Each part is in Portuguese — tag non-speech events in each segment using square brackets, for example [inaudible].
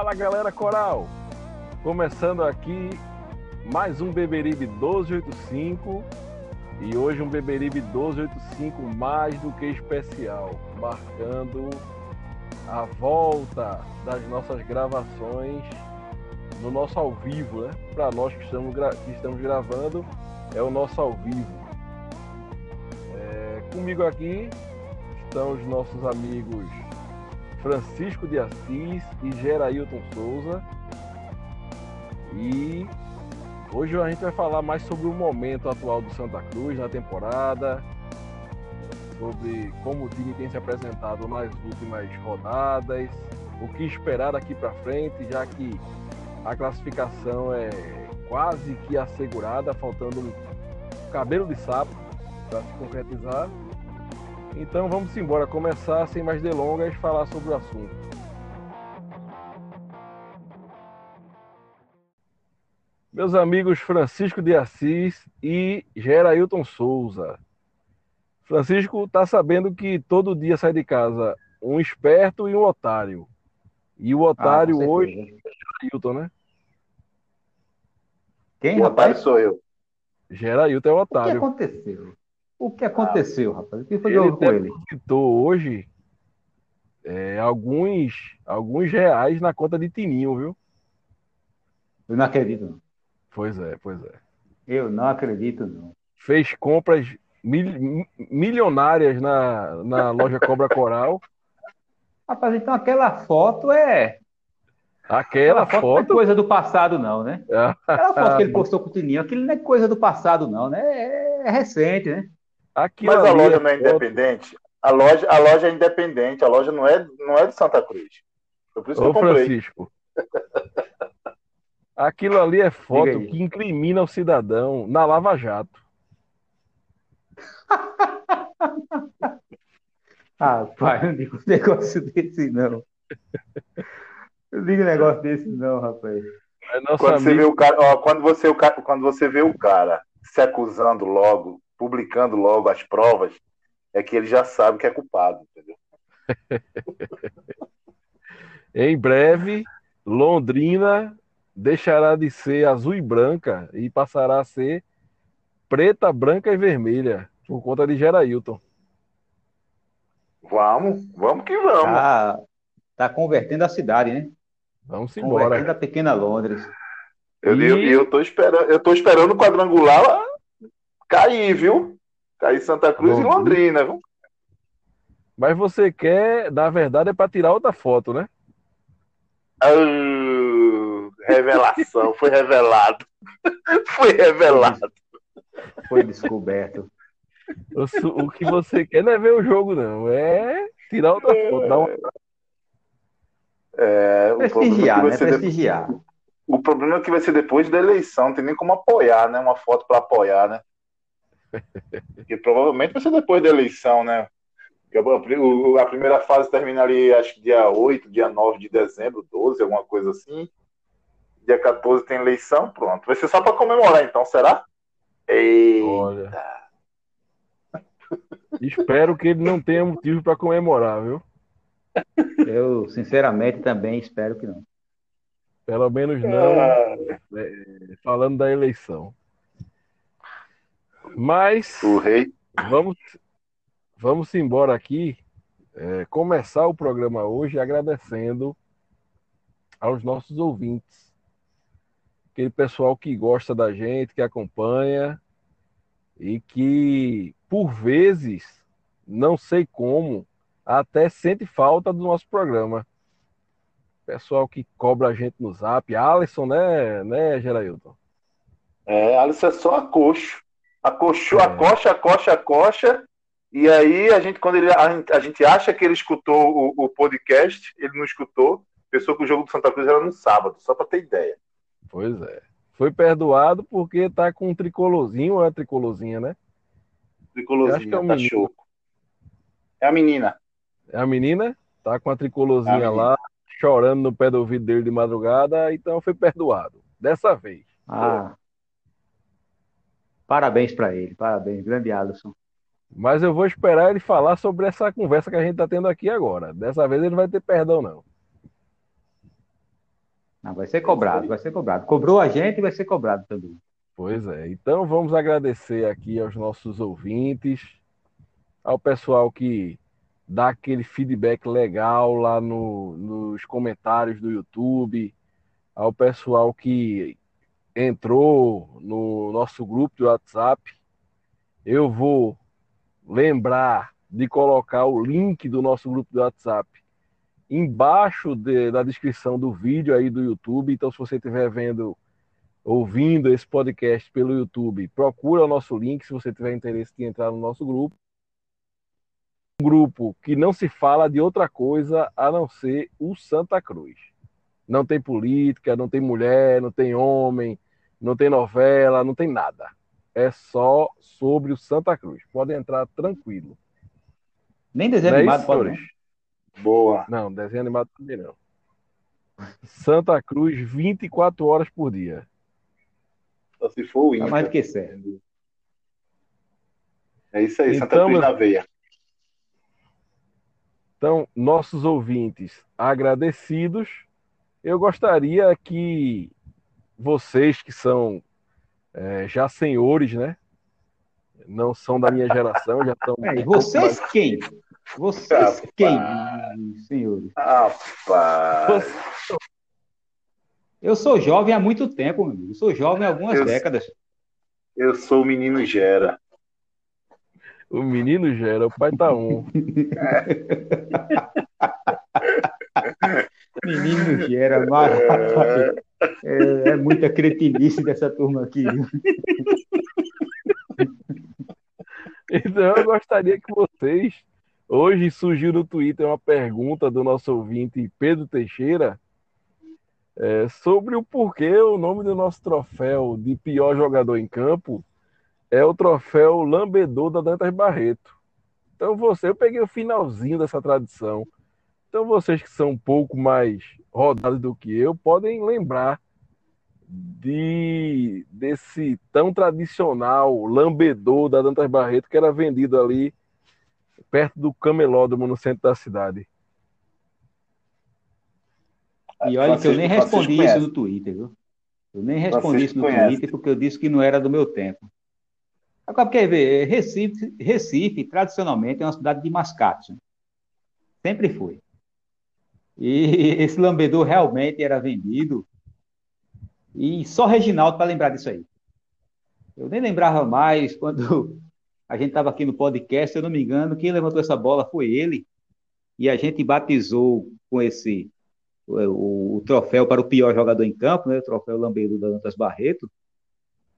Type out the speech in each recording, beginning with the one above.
Fala galera coral! Começando aqui mais um Beberibe 1285 e hoje um Beberibe 1285 mais do que especial, marcando a volta das nossas gravações no nosso ao vivo, né? Para nós que estamos, que estamos gravando, é o nosso ao vivo. É, comigo aqui estão os nossos amigos Francisco de Assis e Gerailton Souza. E hoje a gente vai falar mais sobre o momento atual do Santa Cruz na temporada, sobre como o time tem se apresentado nas últimas rodadas, o que esperar daqui para frente, já que a classificação é quase que assegurada, faltando um cabelo de sapo para se concretizar. Então vamos embora, começar sem mais delongas, falar sobre o assunto. Meus amigos Francisco de Assis e Gerailton Souza. Francisco está sabendo que todo dia sai de casa um esperto e um otário. E o otário ah, hoje é Gerailton, né? Quem, o rapaz? otário sou eu. Gerailton é o otário. O que aconteceu? O que aconteceu, ah, rapaz? O que foi ele com ele? depositou hoje é, alguns, alguns reais na conta de Tininho, viu? Eu não acredito. Pois é, pois é. Eu não acredito, não. Fez compras mil, milionárias na, na [laughs] loja Cobra Coral. Rapaz, então aquela foto é. Aquela, aquela foto, foto... não é coisa do passado, não, né? [laughs] Aquela foto que ele postou com o Tininho, aquilo não é coisa do passado, não, né? É, é recente, né? Aquilo Mas a loja é não é independente. A loja, a loja é independente, a loja não é, não é de Santa Cruz. Foi por isso Ô, que eu comprei. Francisco. [laughs] Aquilo ali é foto que incrimina o cidadão na Lava Jato. [laughs] ah, pai, não digo um negócio desse, não. Não digo um negócio desse, não, rapaz. É quando, amigo... você vê o cara, ó, quando, você, quando você vê o cara se acusando logo publicando logo as provas, é que ele já sabe que é culpado, entendeu? [laughs] em breve, Londrina deixará de ser azul e branca e passará a ser preta, branca e vermelha, por conta de Gerailton. Vamos, vamos que vamos. Tá, tá convertendo a cidade, né? Vamos embora. Convertendo a pequena Londres. Eu, e... eu, eu, tô esperando, eu tô esperando o quadrangular cair, viu? Cair Santa Cruz Bom, e Londrina, viu? Mas você quer, na verdade, é para tirar outra foto, né? Uh, revelação, foi revelado. [laughs] foi revelado. Foi descoberto. O, o, que você quer não é ver o jogo, não. É tirar outra foto. Dar uma... é, prestigiar, né? Prestigiar. Depois... O problema é que vai ser depois da eleição, não tem nem como apoiar, né? Uma foto para apoiar, né? Que provavelmente vai ser depois da eleição, né? A primeira fase termina ali, acho que dia 8, dia 9 de dezembro, 12, alguma coisa assim. Dia 14 tem eleição, pronto. Vai ser só para comemorar, então, será? Eita. Olha. Espero que ele não tenha motivo para comemorar, viu? Eu, sinceramente, também espero que não. Pelo menos não ah. é, falando da eleição. Mas o rei. Vamos, vamos embora aqui. É, começar o programa hoje agradecendo aos nossos ouvintes. Aquele pessoal que gosta da gente, que acompanha e que, por vezes, não sei como, até sente falta do nosso programa. Pessoal que cobra a gente no zap. Alisson, né, né, Gerailton? É, Alisson é só a coxo. Acochou, é. acocha, acocha, acocha E aí, a gente, quando ele, a, a gente acha que ele escutou o, o, podcast, ele não escutou. Pensou que o jogo do Santa Cruz era no sábado, só para ter ideia. Pois é. Foi perdoado porque tá com um tricolorzinho ou é tricolorzinha, né? Tricolorzinha, é tá show. É a menina. É a menina? Tá com a tricolorzinha é a lá, chorando no pé do ouvido dele de madrugada, então foi perdoado. Dessa vez. Ah. Parabéns para ele, parabéns, grande Alisson. Mas eu vou esperar ele falar sobre essa conversa que a gente está tendo aqui agora. Dessa vez ele não vai ter perdão, não. Não, vai ser cobrado, vai ser cobrado. Cobrou a gente e vai ser cobrado também. Pois é. Então vamos agradecer aqui aos nossos ouvintes, ao pessoal que dá aquele feedback legal lá no, nos comentários do YouTube, ao pessoal que entrou no nosso grupo de WhatsApp. Eu vou lembrar de colocar o link do nosso grupo do WhatsApp embaixo de, da descrição do vídeo aí do YouTube. Então, se você estiver vendo, ouvindo esse podcast pelo YouTube, procura o nosso link se você tiver interesse de entrar no nosso grupo. Um grupo que não se fala de outra coisa a não ser o Santa Cruz. Não tem política, não tem mulher, não tem homem, não tem novela, não tem nada é só sobre o Santa Cruz. Pode entrar tranquilo. Nem desenho não é animado pode. Boa. Não, desenho animado também não. Santa Cruz 24 horas por dia. Só se for o Inter. Tá mais do que certo. É isso aí, Santa então, Cruz na veia. Então, nossos ouvintes agradecidos, eu gostaria que vocês que são é, já senhores, né? Não são da minha geração, já estão. [laughs] É, vocês mais... quem? Vocês Rapaz. quem, senhores? Rapaz. Eu sou jovem há muito tempo, meu amigo. Eu sou jovem há algumas eu, décadas. Eu sou o menino Gera. O menino Gera, o pai tá um. [laughs] menino Gera, maravilha. É, é muita cretinice dessa turma aqui. Então eu gostaria que vocês. Hoje surgiu no Twitter uma pergunta do nosso ouvinte Pedro Teixeira é, sobre o porquê o nome do nosso troféu de pior jogador em campo é o troféu Lambedor da Dantas Barreto. Então você, eu peguei o finalzinho dessa tradição. Então vocês que são um pouco mais rodados do que eu podem lembrar de desse tão tradicional lambedor da Dantas Barreto que era vendido ali perto do camelódromo no centro da cidade. E olha que eu nem respondi isso no Twitter, viu? Eu nem respondi isso no Twitter porque eu disse que não era do meu tempo. Agora, quer ver, Recife, Recife, tradicionalmente, é uma cidade de mascate. Sempre foi. E [laughs] esse lambedor realmente era vendido. E só Reginaldo para lembrar disso aí. Eu nem lembrava mais quando a gente estava aqui no podcast, se eu não me engano, quem levantou essa bola foi ele. E a gente batizou com esse o, o troféu para o pior jogador em campo, né? O troféu Lambedor da Dantas Barreto.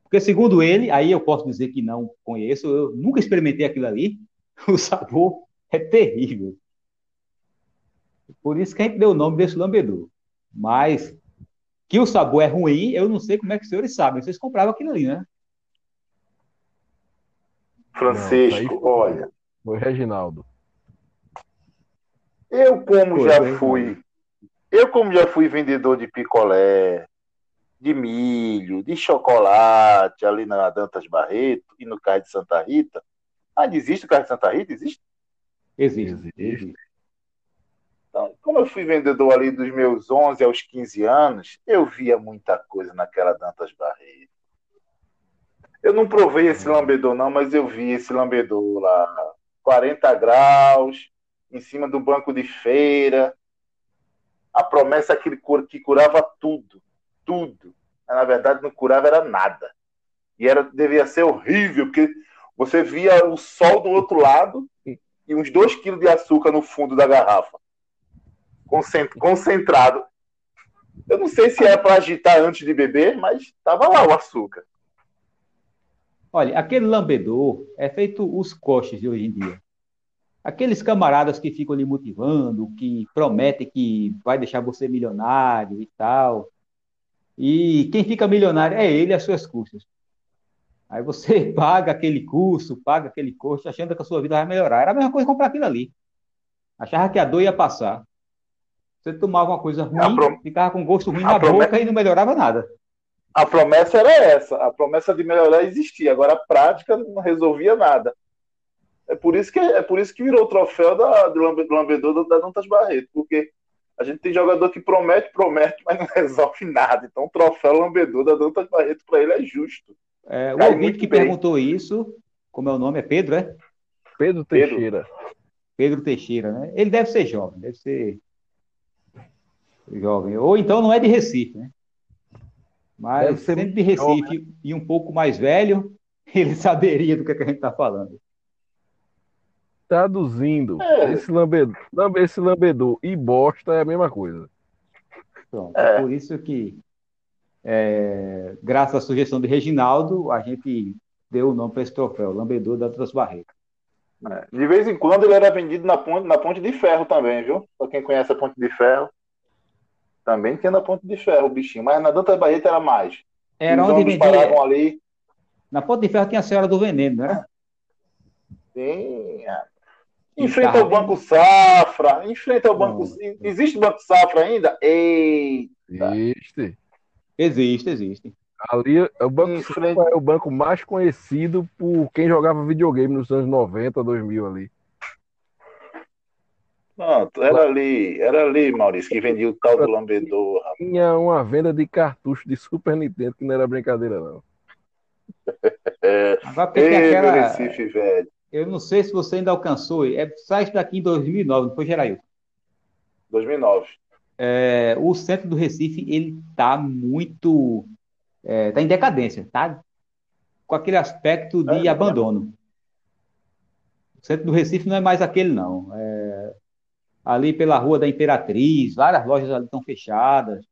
Porque, segundo ele, aí eu posso dizer que não conheço, eu nunca experimentei aquilo ali. [laughs] O sabor é terrível. Por isso que a gente deu o nome desse lambedor. Mas que o sabor é ruim, eu não sei como é que os senhores sabem. Vocês compravam aquilo ali, né? Francisco, não, olha. Foi Reginaldo. Eu, como Foi, já fui. Eu, como já fui vendedor de picolé, de milho, de chocolate, ali na Dantas Barreto e no Cais de Santa Rita. Ah, existe o Cais de Santa Rita? Existe? Existe. existe. Então, como eu fui vendedor ali dos meus 11 aos 15 anos, eu via muita coisa naquela Dantas Barreto. Eu não provei esse lambedor, não, mas eu vi esse lambedor lá. 40 graus, em cima do banco de feira. A promessa que, que curava tudo. Tudo. Mas, na verdade, não curava era nada. E era, devia ser horrível, porque você via o sol do outro lado e uns 2 quilos de açúcar no fundo da garrafa concentrado. Eu não sei se era para agitar antes de beber, mas estava lá o açúcar. Olha, aquele lambedor é feito os coxes de hoje em dia. aqueles camaradas que ficam lhe motivando, que prometem que vai deixar você milionário e tal. E quem fica milionário é ele às suas custas. Aí você [laughs] paga aquele curso, paga aquele curso, achando que a sua vida vai melhorar. Era a mesma coisa comprar aquilo ali. Achava que a dor ia passar. Você tomava uma coisa ruim, prom... ficava com gosto ruim a na boca e não melhorava nada. A promessa era essa. A promessa de melhorar existia. Agora a prática não resolvia nada. É por isso que, é por isso que virou o troféu da, do lambedor da Dantas Barreto, porque a gente tem jogador que promete, promete, mas não [laughs] resolve nada. Então o troféu lambedor da Dantas Barreto para ele é justo. É, o ouvinte que bem. perguntou isso, como é o nome? É Pedro, é? Pedro Teixeira. Pedro Teixeira, né? Ele deve ser jovem, deve ser jovem. Ou então não é de Recife, né? Mas sendo de Recife jovem. e um pouco mais velho, [laughs] ele saberia do que, é que a gente está falando traduzindo, é. esse, lambedor, esse lambedor e bosta é a mesma coisa. Pronto, é. por isso que, é, graças à sugestão de Reginaldo, a gente deu o nome para esse troféu, lambedor da Transbarreca. É. De vez em quando ele era vendido na ponte, na ponte de ferro também, viu? Para quem conhece a ponte de ferro. Também tinha na ponte de ferro o bichinho, mas na Danta Barreto era mais. Era Os onde vendia. ali. Na ponte de ferro tinha a Senhora do Veneno, né? Sim, Enfrenta o Banco Safra. Enfrenta o Banco. Não. Existe Banco Safra ainda? Eita. Existe. Existe, existe. Ali, o Banco Enfrenta... Safra é o banco mais conhecido por quem jogava videogame nos anos 90, 2000 ali. Pronto, era ali, era ali, Maurício, que vendia o tal do lambedor. Tinha uma venda de cartucho de Super Nintendo que não era brincadeira, não. [laughs] Agora, porque Ei, aquela... Recife, velho. Eu não sei se você ainda alcançou. É, sai daqui em 2009, não foi, Gerailton? 2009. É, o centro do Recife, ele tá muito... É, tá em decadência, tá? Com aquele aspecto de é, abandono. O centro do Recife não é mais aquele, não. É, ali pela Rua da Imperatriz, várias lojas ali estão fechadas.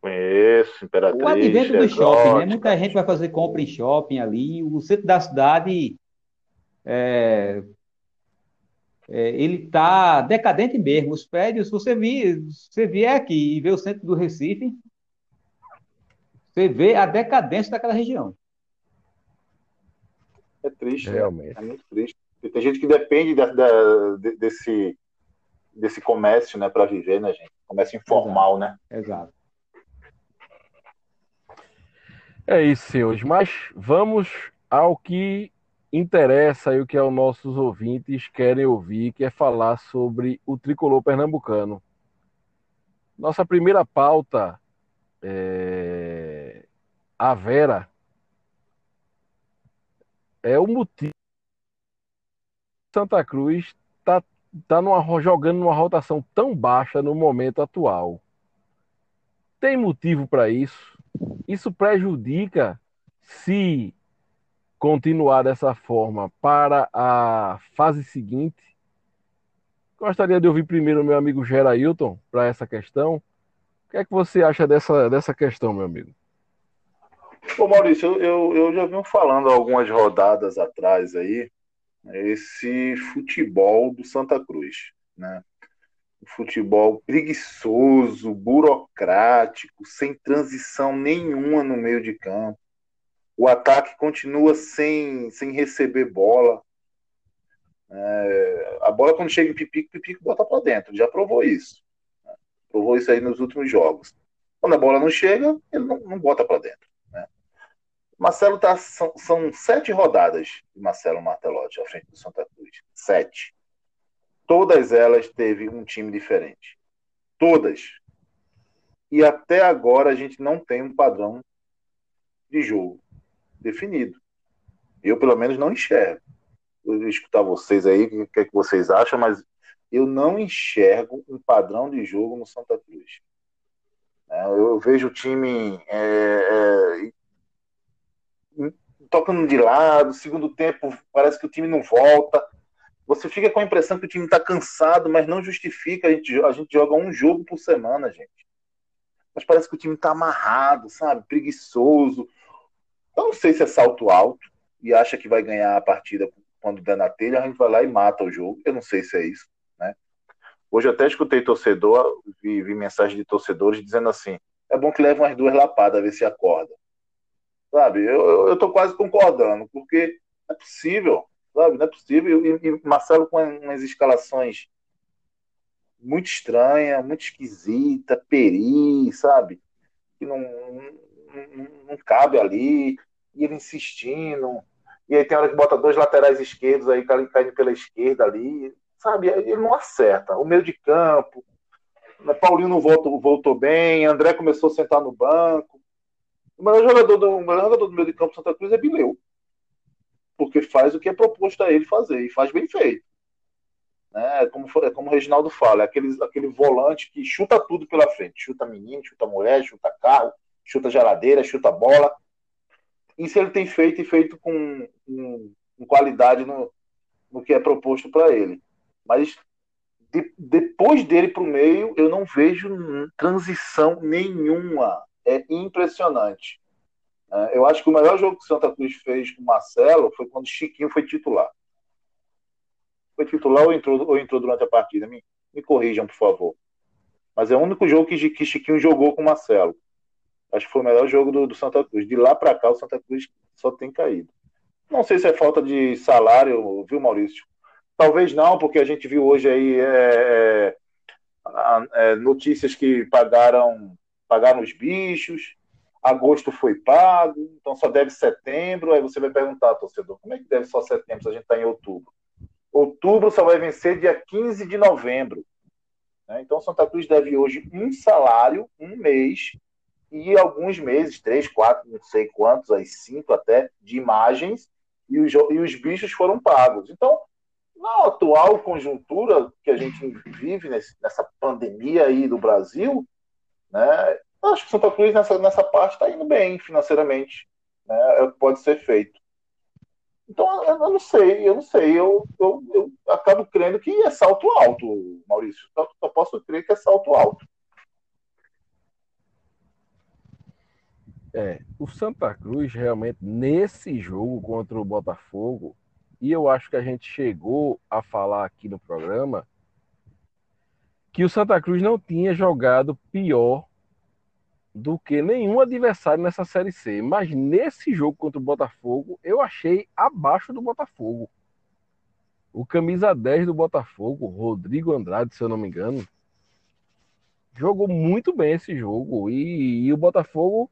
Conheço, Imperatriz. O advento do shopping, né? Muita gente vai fazer compra em shopping ali. O centro da cidade é, é, ele está decadente mesmo. Os prédios, você, vi, você vier aqui e vê o centro do Recife, você vê a decadência daquela região. É triste, né? realmente. É muito triste. E tem gente que depende da, da, desse, desse comércio, né, para viver, né, gente? Comércio informal, Exato. né? Exato. É isso, senhores. Mas vamos ao que interessa e o que é os nossos ouvintes querem ouvir, que é falar sobre o tricolor pernambucano. Nossa primeira pauta é a Vera é o motivo Santa Cruz está tá numa, jogando numa rotação tão baixa no momento atual. Tem motivo para isso? Isso prejudica se continuar dessa forma para a fase seguinte. Gostaria de ouvir primeiro o meu amigo Gerailton para essa questão. O que é que você acha dessa, dessa questão, meu amigo? Ô Maurício, eu, eu já vim falando algumas rodadas atrás aí, esse futebol do Santa Cruz, né? futebol preguiçoso, burocrático, sem transição nenhuma no meio de campo o ataque continua sem, sem receber bola. É, a bola, quando chega em Pipico, Pipico bota para dentro. Já provou isso. Né? Provou isso aí nos últimos jogos. Quando a bola não chega, ele não, não bota para dentro. Marcelo tá, são, são, sete rodadas de Marcelo Martelotti à frente do Santa Cruz. Sete. Todas elas teve um time diferente. Todas. E até agora a gente não tem um padrão de jogo definido. Eu, pelo menos, não enxergo. Eu vou escutar vocês aí, o que, é que vocês acham, mas eu não enxergo um padrão de jogo no Santa Cruz. É, eu vejo o time é, é, tocando de lado, segundo tempo parece que o time não volta. Você fica com a impressão que o time está cansado, mas não justifica. A gente, a gente joga um jogo por semana, gente. Mas parece que o time está amarrado, sabe? Preguiçoso. Eu não sei se é salto alto e acha que vai ganhar a partida quando der na telha, a gente vai lá e mata o jogo. Eu não sei se é isso, né? Hoje até escutei torcedor, vi, vi mensagem de torcedores dizendo assim: é bom que leve umas duas lapadas, ver se acorda. Sabe? Eu, eu, tô quase concordando, porque não é possível, sabe? Não é possível. E, e Marcelo com umas escalações muito estranha, muito esquisita, peri, sabe? Que não, não, não cabe ali, e ele insistindo. E aí tem hora que bota dois laterais esquerdos aí, caindo pela esquerda ali, sabe? Ele não acerta. O meio de campo, né, Paulinho não voltou, voltou bem, André começou a sentar no banco. O melhor jogador do, o melhor jogador do meio de campo Santa Cruz é Bileu. Porque faz o que é proposto a ele fazer, e faz bem feito. Né? Como, é como o Reginaldo fala, é aquele, aquele volante que chuta tudo pela frente. Chuta menino, chuta mulher, chuta carro, chuta geladeira, chuta bola. Isso ele tem feito e feito com, com, com qualidade no, no que é proposto para ele. Mas de, depois dele para o meio, eu não vejo transição nenhuma. É impressionante. É, eu acho que o melhor jogo que Santa Cruz fez com o Marcelo foi quando Chiquinho foi titular. Foi titular ou entrou, ou entrou durante a partida? Me, me corrijam, por favor. Mas é o único jogo que, que Chiquinho jogou com o Marcelo. Acho que foi o melhor jogo do, do Santa Cruz. De lá para cá, o Santa Cruz só tem caído. Não sei se é falta de salário, viu, Maurício? Talvez não, porque a gente viu hoje aí é, é, é, notícias que pagaram, pagaram os bichos, agosto foi pago, então só deve setembro. Aí você vai perguntar, torcedor, como é que deve só setembro se a gente está em outubro? Outubro só vai vencer dia 15 de novembro. Né? Então Santa Cruz deve hoje um salário, um mês, e alguns meses, três, quatro, não sei quantos, aí cinco até, de imagens, e os, e os bichos foram pagos. Então, na atual conjuntura que a gente vive nesse, nessa pandemia aí do Brasil, né, acho que Santa Cruz nessa, nessa parte está indo bem financeiramente. Né, é o que pode ser feito. Então, eu não sei, eu não sei. Eu, eu, eu acabo crendo que é salto alto, Maurício. Só, só posso crer que é salto alto. É, o Santa Cruz realmente nesse jogo contra o Botafogo, e eu acho que a gente chegou a falar aqui no programa que o Santa Cruz não tinha jogado pior do que nenhum adversário nessa Série C. Mas nesse jogo contra o Botafogo, eu achei abaixo do Botafogo. O camisa 10 do Botafogo, Rodrigo Andrade, se eu não me engano, jogou muito bem esse jogo. E, e o Botafogo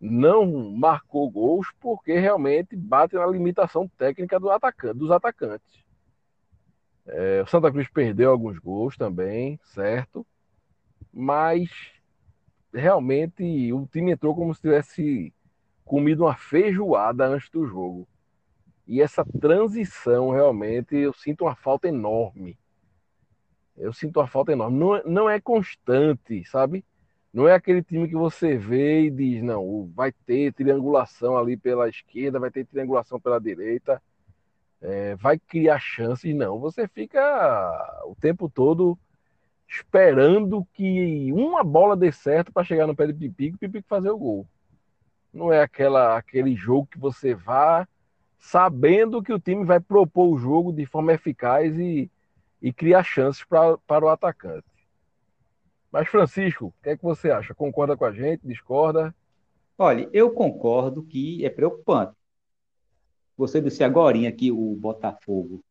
não marcou gols porque realmente bate na limitação técnica do atacante, dos atacantes. É, o Santa Cruz perdeu alguns gols também, certo? Mas realmente o time entrou como se tivesse comido uma feijoada antes do jogo. E essa transição realmente eu sinto uma falta enorme. Eu sinto uma falta enorme. Não, não é constante, sabe? Não é aquele time que você vê e diz, não, vai ter triangulação ali pela esquerda, vai ter triangulação pela direita, é, vai criar chances. Não, você fica o tempo todo esperando que uma bola dê certo para chegar no pé de Pipico e Pipico fazer o gol. Não é aquela, aquele jogo que você vá sabendo que o time vai propor o jogo de forma eficaz e, e criar chances pra, para o atacante. Mas, Francisco, o que é que você acha? Concorda com a gente? Discorda? Olha, eu concordo que é preocupante. Você disse agora que o Botafogo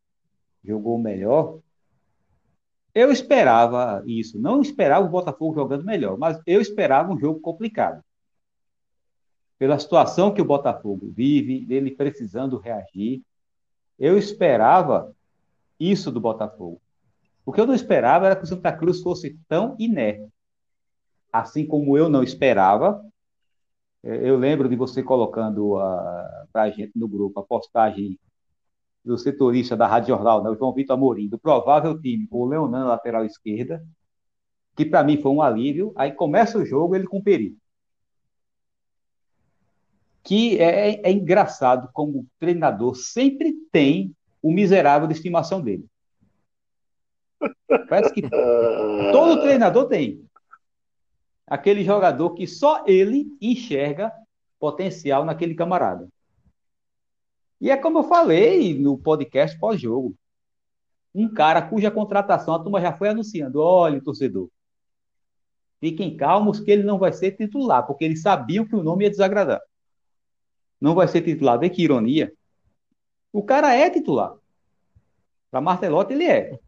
jogou melhor. Eu esperava isso. Não esperava o Botafogo jogando melhor, mas eu esperava um jogo complicado. Pela situação que o Botafogo vive, dele precisando reagir, eu esperava isso do Botafogo. O que eu não esperava era que o Santa Cruz fosse tão inerte. Assim como eu não esperava, é, eu lembro de você colocando uh, para a gente no grupo a postagem do setorista da Rádio Jornal, né, o João Vitor Amorim, do provável time com o Leonan na lateral esquerda, que para mim foi um alívio. Aí começa o jogo ele com perigo. Que é, é engraçado como o treinador sempre tem o miserável de estimação dele. Parece que todo treinador tem. Aquele jogador que só ele enxerga potencial naquele camarada. E é como eu falei no podcast pós-jogo. Um cara cuja contratação a turma já foi anunciando. Olha, torcedor, fiquem calmos que ele não vai ser titular, porque eles sabiam que o nome ia desagradar. Não vai ser titular, vê que ironia. O cara é titular. Para Martelotti, ele é.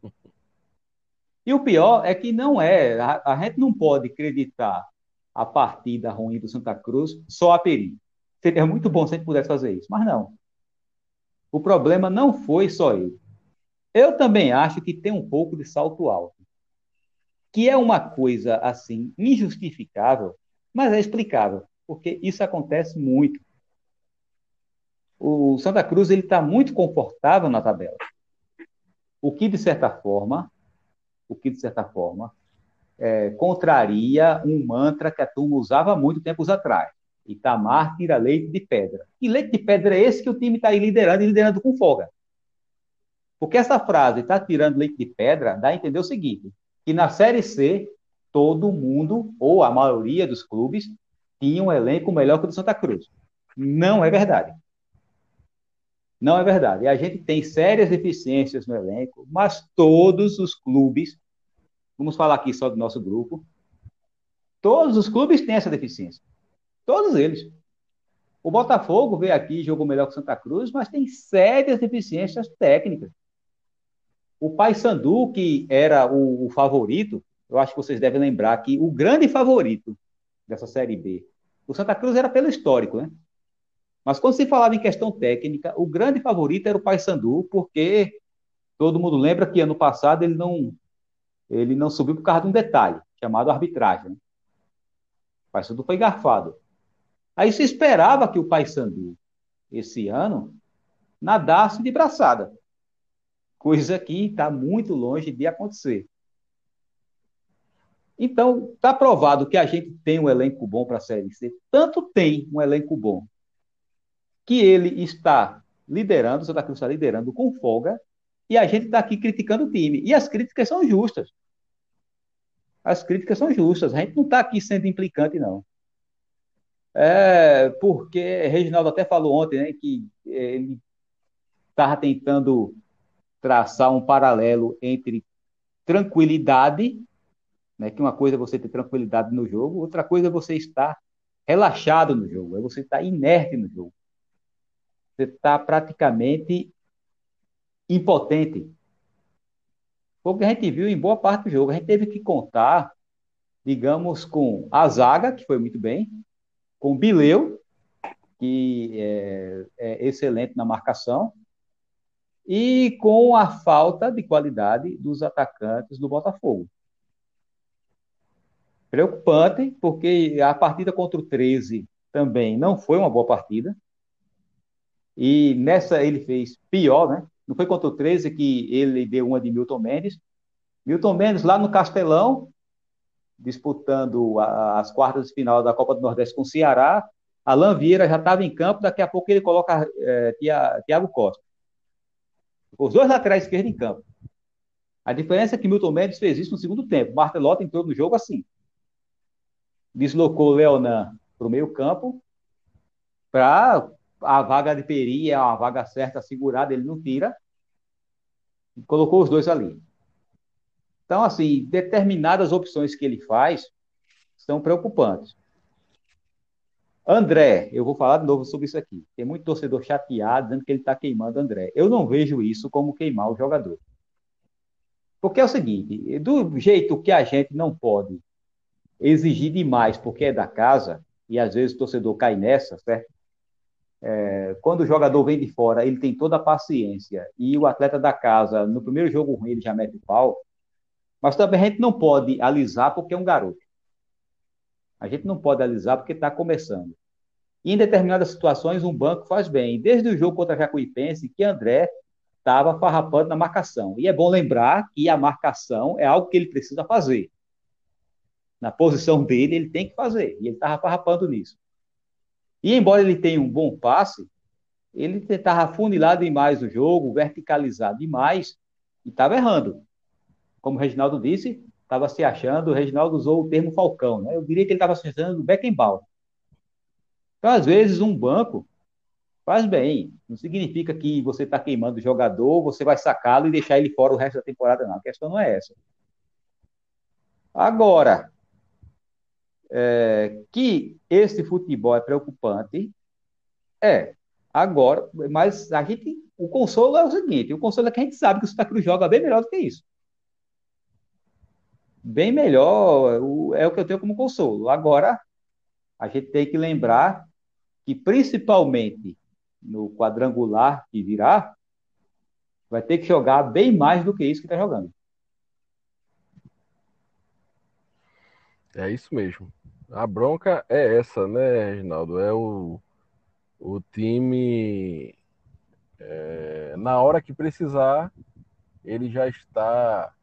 E o pior é que não é. A, a, gente não pode acreditar a partida ruim do Santa Cruz só a Peri. Seria muito bom se a gente pudesse fazer isso, mas não. O problema não foi só ele. Eu também acho que tem um pouco de salto alto, que é uma coisa assim injustificável, mas é explicável, porque isso acontece muito. O Santa Cruz ele está muito confortável na tabela, o que de certa forma, o que de certa forma é, contraria um mantra que a turma usava muito tempos atrás. Itamar tira leite de pedra. E leite de pedra é esse que o time está aí liderando e liderando com folga. Porque essa frase, está tirando leite de pedra, dá a entender o seguinte, que na Série C, todo mundo, ou a maioria dos clubes, tinha um elenco melhor que o do Santa Cruz. Não é verdade. Não é verdade. A gente tem sérias deficiências no elenco, mas todos os clubes, vamos falar aqui só do nosso grupo, todos os clubes têm essa deficiência. Todos eles. O Botafogo veio aqui e jogou melhor que o Santa Cruz, mas tem sérias deficiências técnicas. O Paysandu, que era o, o, favorito, eu acho que vocês devem lembrar que o grande favorito dessa Série B, o Santa Cruz era pelo histórico, né? Mas quando se falava em questão técnica, o grande favorito era o Paysandu, porque todo mundo lembra que ano passado ele não ele não subiu por causa de um detalhe, chamado arbitragem. Né? O Paysandu foi garfado. Aí se esperava que o Paysandu, esse ano, nadasse de braçada. Coisa que está muito longe de acontecer. Então, está provado que a gente tem um elenco bom para a Série C. Tanto tem um elenco bom que ele está liderando, o Santa Cruz está liderando com folga, e a gente está aqui criticando o time. E as críticas são justas. As críticas são justas. A gente não está aqui sendo implicante, não. É, porque Reginaldo até falou ontem né, que ele estava tentando traçar um paralelo entre tranquilidade, né, que uma coisa é você ter tranquilidade no jogo, outra coisa é você estar relaxado no jogo, é você estar inerte no jogo. Você está praticamente impotente. O que a gente viu em boa parte do jogo. A gente teve que contar, digamos, com a zaga, que foi muito bem, com Bileu, que é, é excelente na marcação, e com a falta de qualidade dos atacantes do Botafogo. Preocupante, porque a partida contra o 13 também não foi uma boa partida. E nessa ele fez pior, né? Não foi contra o 13 que ele deu uma de Milton Mendes. Milton Mendes lá no Castelão, disputando a, as quartas de final da Copa do Nordeste com o Ceará. Alain Vieira já estava em campo, daqui a pouco ele coloca é, Tiago Costa. Os dois laterais esquerdos em campo. A diferença é que Milton Mendes fez isso no segundo tempo. Martelotti entrou no jogo assim. Deslocou Leonan para o meio campo para a vaga de Peri, é uma vaga certa, segurada, ele não tira. Colocou os dois ali. Então, assim, determinadas opções que ele faz são preocupantes. André, eu vou falar de novo sobre isso aqui. Tem muito torcedor chateado dizendo que ele está queimando André. Eu não vejo isso como queimar o jogador. Porque é o seguinte: do jeito que a gente não pode exigir demais porque é da casa, e às vezes o torcedor cai nessa, certo? É, quando o jogador vem de fora, ele tem toda a paciência, e o atleta da casa, no primeiro jogo ruim, ele já mete o pau, mas também a gente não pode alisar porque é um garoto. A gente não pode alisar porque está começando. E em determinadas situações, um banco faz bem. Desde o jogo contra a Jacuipense, que André estava farrapando na marcação. E é bom lembrar que a marcação é algo que ele precisa fazer. Na posição dele, ele tem que fazer. E ele estava farrapando nisso. E embora ele tenha um bom passe, ele tentava funilar demais o jogo, verticalizar demais, e estava errando como o Reginaldo disse, estava se achando, o Reginaldo usou o termo Falcão, né? Eu diria que ele estava se achando Beckenbauer. Então, às vezes, um banco Faz bem. Não significa que você está queimando o jogador, você vai sacá-lo e deixar ele fora o resto da temporada, não. A questão não é essa. Agora, é, que esse futebol é preocupante, é. Agora, mas a gente, o consolo é o seguinte: o consolo é que a gente sabe que o Santa Cruz joga bem melhor do que isso. Bem melhor é o que eu tenho como consolo. Agora, a gente tem que lembrar que, principalmente no quadrangular que virá, vai ter que jogar bem mais do que isso que está jogando. É isso mesmo. A bronca é essa, né, Reginaldo? É o, o time, é, na hora que precisar, ele já está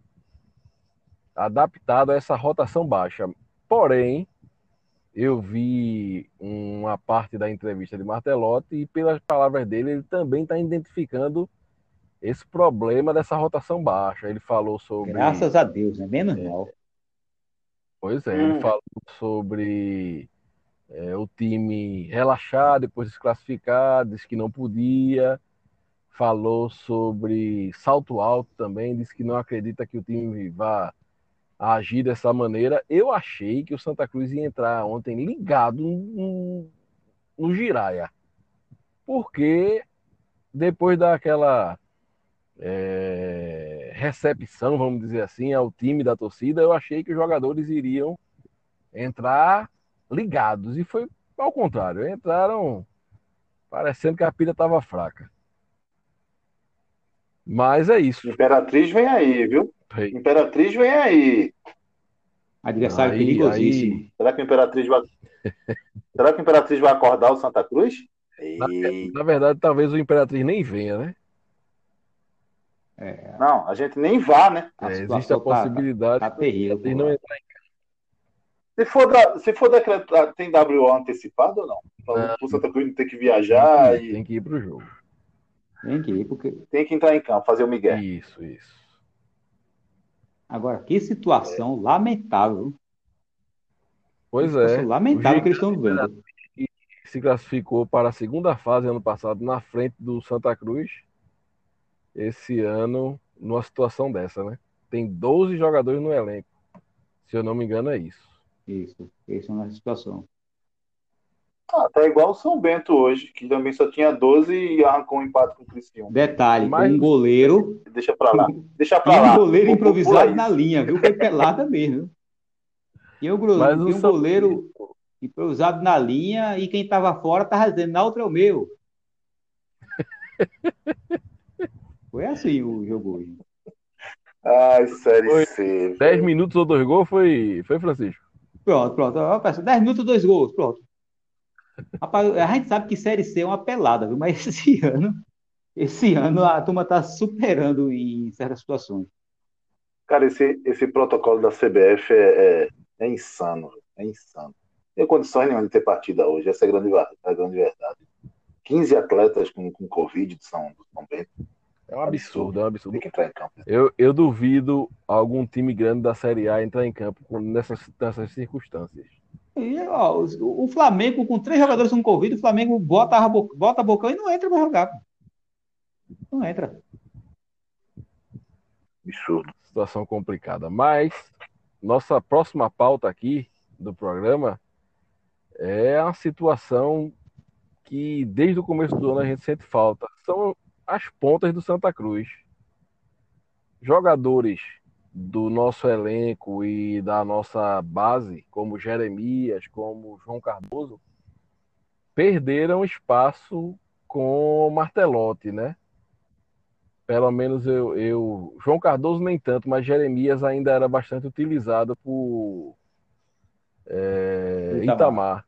adaptado a essa rotação baixa. Porém, eu vi uma parte da entrevista de Martelotti e, pelas palavras dele, ele também está identificando esse problema dessa rotação baixa. Ele falou sobre. Graças a Deus, né? Menos é, mal. Pois é, ele hum. falou sobre é, o time relaxar depois de se classificar, disse que não podia. Falou sobre salto alto também, disse que não acredita que o time vá agir dessa maneira. Eu achei que o Santa Cruz ia entrar ontem ligado no, no Giraia. Porque depois daquela é, recepção, vamos dizer assim, ao time da torcida, eu achei que os jogadores iriam entrar ligados. E foi ao contrário, entraram parecendo que a pilha estava fraca. Mas é isso. Imperatriz vem aí, viu? Imperatriz vem aí. Adversário aí, perigosíssimo. Aí. Será que o Imperatriz vai. [laughs] Será que o Imperatriz vai acordar o Santa Cruz? Na, na verdade, talvez o Imperatriz nem venha, né? É. Não, a gente nem vá, né? É, existe a tá- possibilidade tá, tá terrível, de não entrar em se for, da, se for decretado, tem WO antecipado ou não? O Santa Cruz não ter que viajar tem que, e. Tem que ir para o jogo. Tem que ir, porque. Tem que entrar em campo, fazer o Miguel. Isso, isso. Agora, que situação é. lamentável. Pois é. Lamentável que eles estão vendo. Se classificou para a segunda fase ano passado na frente do Santa Cruz. Esse ano, numa situação dessa, né? Tem 12 jogadores no elenco. Se eu não me engano, é isso. Isso, essa é uma situação. Ah, tá igual o São Bento hoje, que também só tinha 12 e arrancou um empate com o Cristiano. Detalhe, Mas... um goleiro. Deixa pra lá. Deixa pra lá. um goleiro improvisado na linha, viu? Foi pelada mesmo. E o goleiro, um goleiro improvisado na linha e quem tava fora tava dizendo, na outra é o meu. [laughs] Foi assim o jogo hoje. Ai, série C. 10 minutos ou dois gols foi, foi Francisco? Pronto, pronto. 10 minutos, dois gols, pronto. Rapaz, a gente sabe que Série C é uma pelada, viu? Mas esse [laughs] ano, esse ano a turma está superando em certas situações. Cara, esse, esse protocolo da CBF é, é, é insano, é insano. Tem condições nenhuma de ter partida hoje, essa é a grande, a grande verdade. 15 atletas com, com Covid de São, do São Bento. É um absurdo, é um absurdo. Tem que entrar em campo. Eu, eu duvido algum time grande da Série A entrar em campo nessas, nessas circunstâncias. E, ó, o, o, Flamengo, com três jogadores com Covid, o Flamengo bota, a, bota bocão e não entra para jogar. Não entra. Absurdo. Situação complicada. Mas, nossa próxima pauta aqui do programa é a situação que desde o começo do ano a gente sente falta. São as pontas do Santa Cruz. Jogadores do nosso elenco e da nossa base, como Jeremias, como João Cardoso, perderam espaço com Martelotti, né? Pelo menos eu, eu, João Cardoso nem tanto, mas Jeremias ainda era bastante utilizado por é, Itamar. Itamar.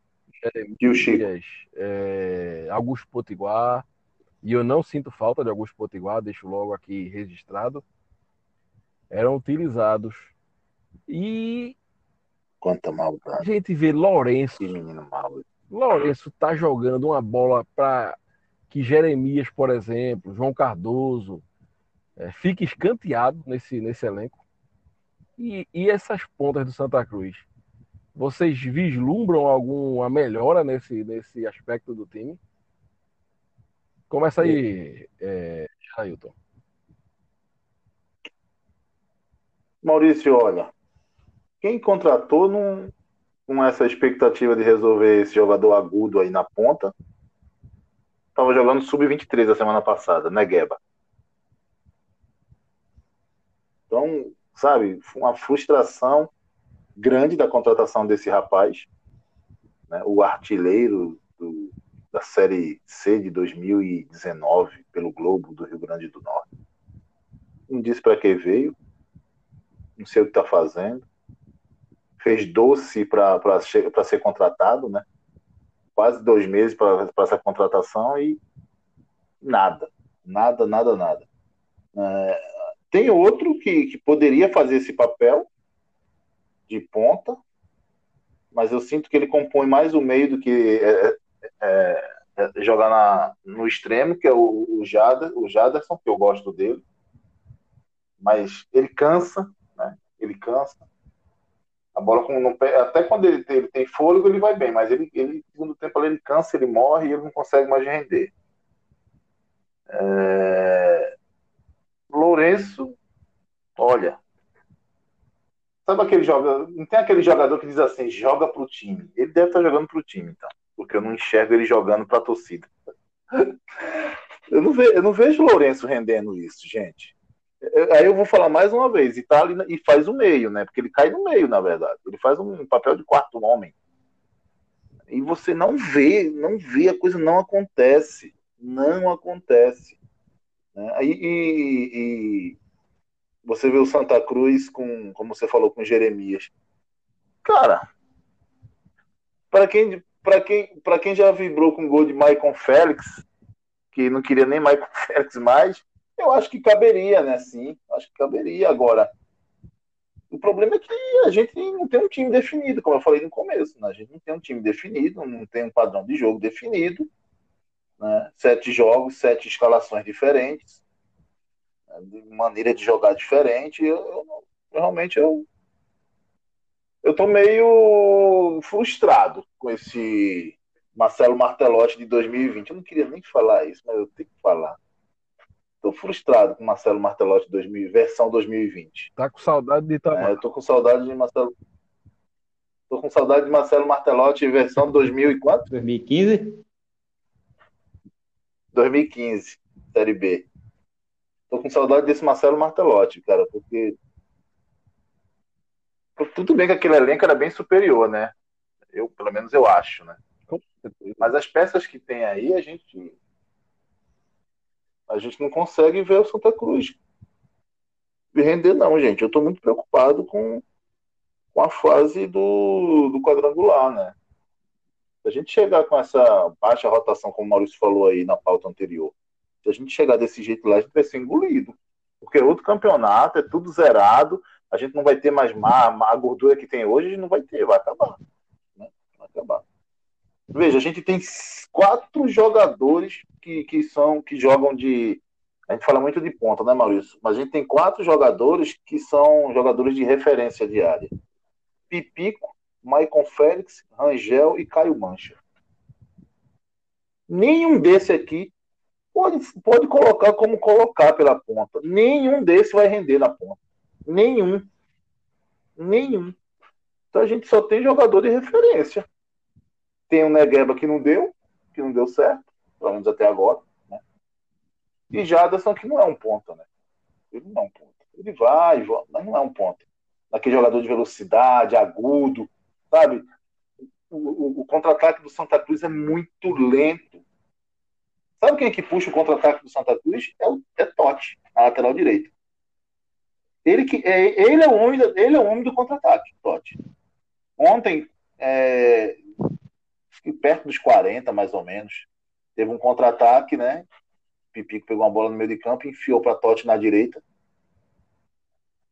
Jeremias, é, Augusto Potiguar, e eu não sinto falta de Augusto Potiguar, deixo logo aqui registrado, eram utilizados. E quanta maldade. A gente vê Lourenço. Que menino mal. Lourenço tá jogando uma bola para que Jeremias, por exemplo, João Cardoso, é, fique escanteado nesse, nesse elenco. E, e essas pontas do Santa Cruz? Vocês vislumbram alguma melhora nesse, nesse aspecto do time? Começa aí, é, Ailton. Maurício, olha, quem contratou não, com essa expectativa de resolver esse jogador agudo aí na ponta, estava jogando sub-23 a semana passada, né, Gueba? Então, sabe, uma frustração grande da contratação desse rapaz, né, o artilheiro do, da Série C de 2019 pelo Globo do Rio Grande do Norte. Não disse para que veio, não sei o que está fazendo. Fez doce para ser contratado, né? Quase dois meses para essa contratação e nada, nada, nada, nada. É, tem outro que, que poderia fazer esse papel de ponta, mas eu sinto que ele compõe mais o meio do que é, é, é, jogar na, no extremo, que é o, o, Jader, o Jaderson, que eu gosto dele. Mas ele cansa? Ele cansa. A bola com, pé, até quando ele tem, ele tem fôlego, ele vai bem, mas ele, ele segundo tempo ele cansa, ele morre e ele não consegue mais render. É... Lourenço, olha, sabe aquele jogador, não tem aquele jogador que diz assim, joga pro time. Ele deve estar jogando pro time, então, porque eu não enxergo ele jogando pra torcida. [laughs] eu, não vejo, eu não vejo Lourenço rendendo isso, gente. Aí eu vou falar mais uma vez, ali, e faz o meio, né? Porque ele cai no meio, na verdade. Ele faz um papel de quarto homem. E você não vê, não vê, a coisa não acontece. Não acontece. Né? E, e, e, você vê o Santa Cruz com, como você falou, com Jeremias. Cara, para quem, para quem, quem já vibrou com o gol de Maicon Félix, que não queria nem Maicon [laughs] Félix mais, eu acho que caberia, né? Sim, acho que caberia. Agora, o problema é que a gente não tem um time definido, como eu falei no começo. Né? A gente não tem um time definido, não tem um padrão de jogo definido. Né? Sete jogos, sete escalações diferentes, né? maneira de jogar diferente. Eu, eu, realmente eu eu tô meio frustrado com esse Marcelo Martelotti de 2020. Eu não queria nem falar isso, mas eu tenho que falar. Tô frustrado com Marcelo Martelotti 2000, versão 2020. Tá com saudade de Itamar. É, eu tô com saudade de Marcelo. Tô com saudade de Marcelo Martelotti versão 2000 e quanto? 2015? 2015, Série B. Tô com saudade desse Marcelo Martelotti, cara, porque tudo bem que aquele elenco era bem superior, né? Eu, pelo menos eu acho, né? Mas as peças que tem aí, a gente a gente não consegue ver o Santa Cruz render, não, gente. Eu estou muito preocupado com, com a fase do, do quadrangular, né? Se a gente chegar com essa baixa rotação, como o Maurício falou aí na pauta anterior, se a gente chegar desse jeito lá, a gente vai ser engolido. Porque outro campeonato é tudo zerado, a gente não vai ter mais má, a gordura que tem hoje, a gente não vai ter, vai acabar. Né? Vai acabar. Veja, a gente tem quatro jogadores que, que são que jogam de. A gente fala muito de ponta, né, Maurício? Mas a gente tem quatro jogadores que são jogadores de referência diária: Pipico, Maicon Félix, Rangel e Caio Mancha. Nenhum desse aqui pode, pode colocar como colocar pela ponta. Nenhum desse vai render na ponta. Nenhum. Nenhum. Então a gente só tem jogador de referência. Tem o Negueba que não deu, que não deu certo, pelo menos até agora. Né? E Jaderson que não é um ponta, né? Ele não é um ponta. Ele vai, mas não é um ponta. Aquele jogador de velocidade, agudo, sabe? O, o, o contra-ataque do Santa Cruz é muito lento. Sabe quem é que puxa o contra-ataque do Santa Cruz? É o é Totti, a lateral direita. Ele, que, é, ele, é o homem, ele é o homem do contra-ataque, Totti. Ontem, é, perto dos 40, mais ou menos. Teve um contra-ataque, né? Pipico pegou uma bola no meio de campo, enfiou para Totti na direita.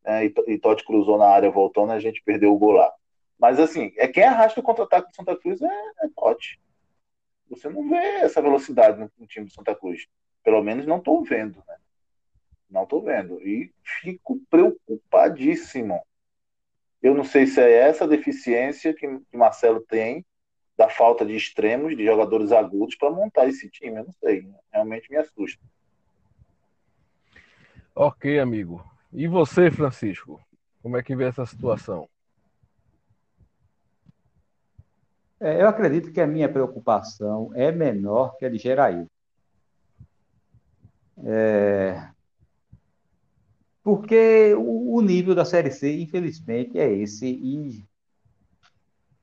É, e, e Totti cruzou na área, voltou, né? A gente perdeu o gol lá. Mas assim, é quem arrasta o contra-ataque do Santa Cruz é, é Totti. Você não vê essa velocidade no, no time do Santa Cruz. Pelo menos não estou vendo, né? Não estou vendo. E fico preocupadíssimo. Eu não sei se é essa deficiência que, que Marcelo tem da falta de extremos, de jogadores agudos para montar esse time. Eu não sei, realmente me assusta. Ok, amigo. E você, Francisco? Como é que vê essa situação? É, eu acredito que a minha preocupação é menor que a de Geraí. É... Porque o, nível da Série C, infelizmente, é esse. E,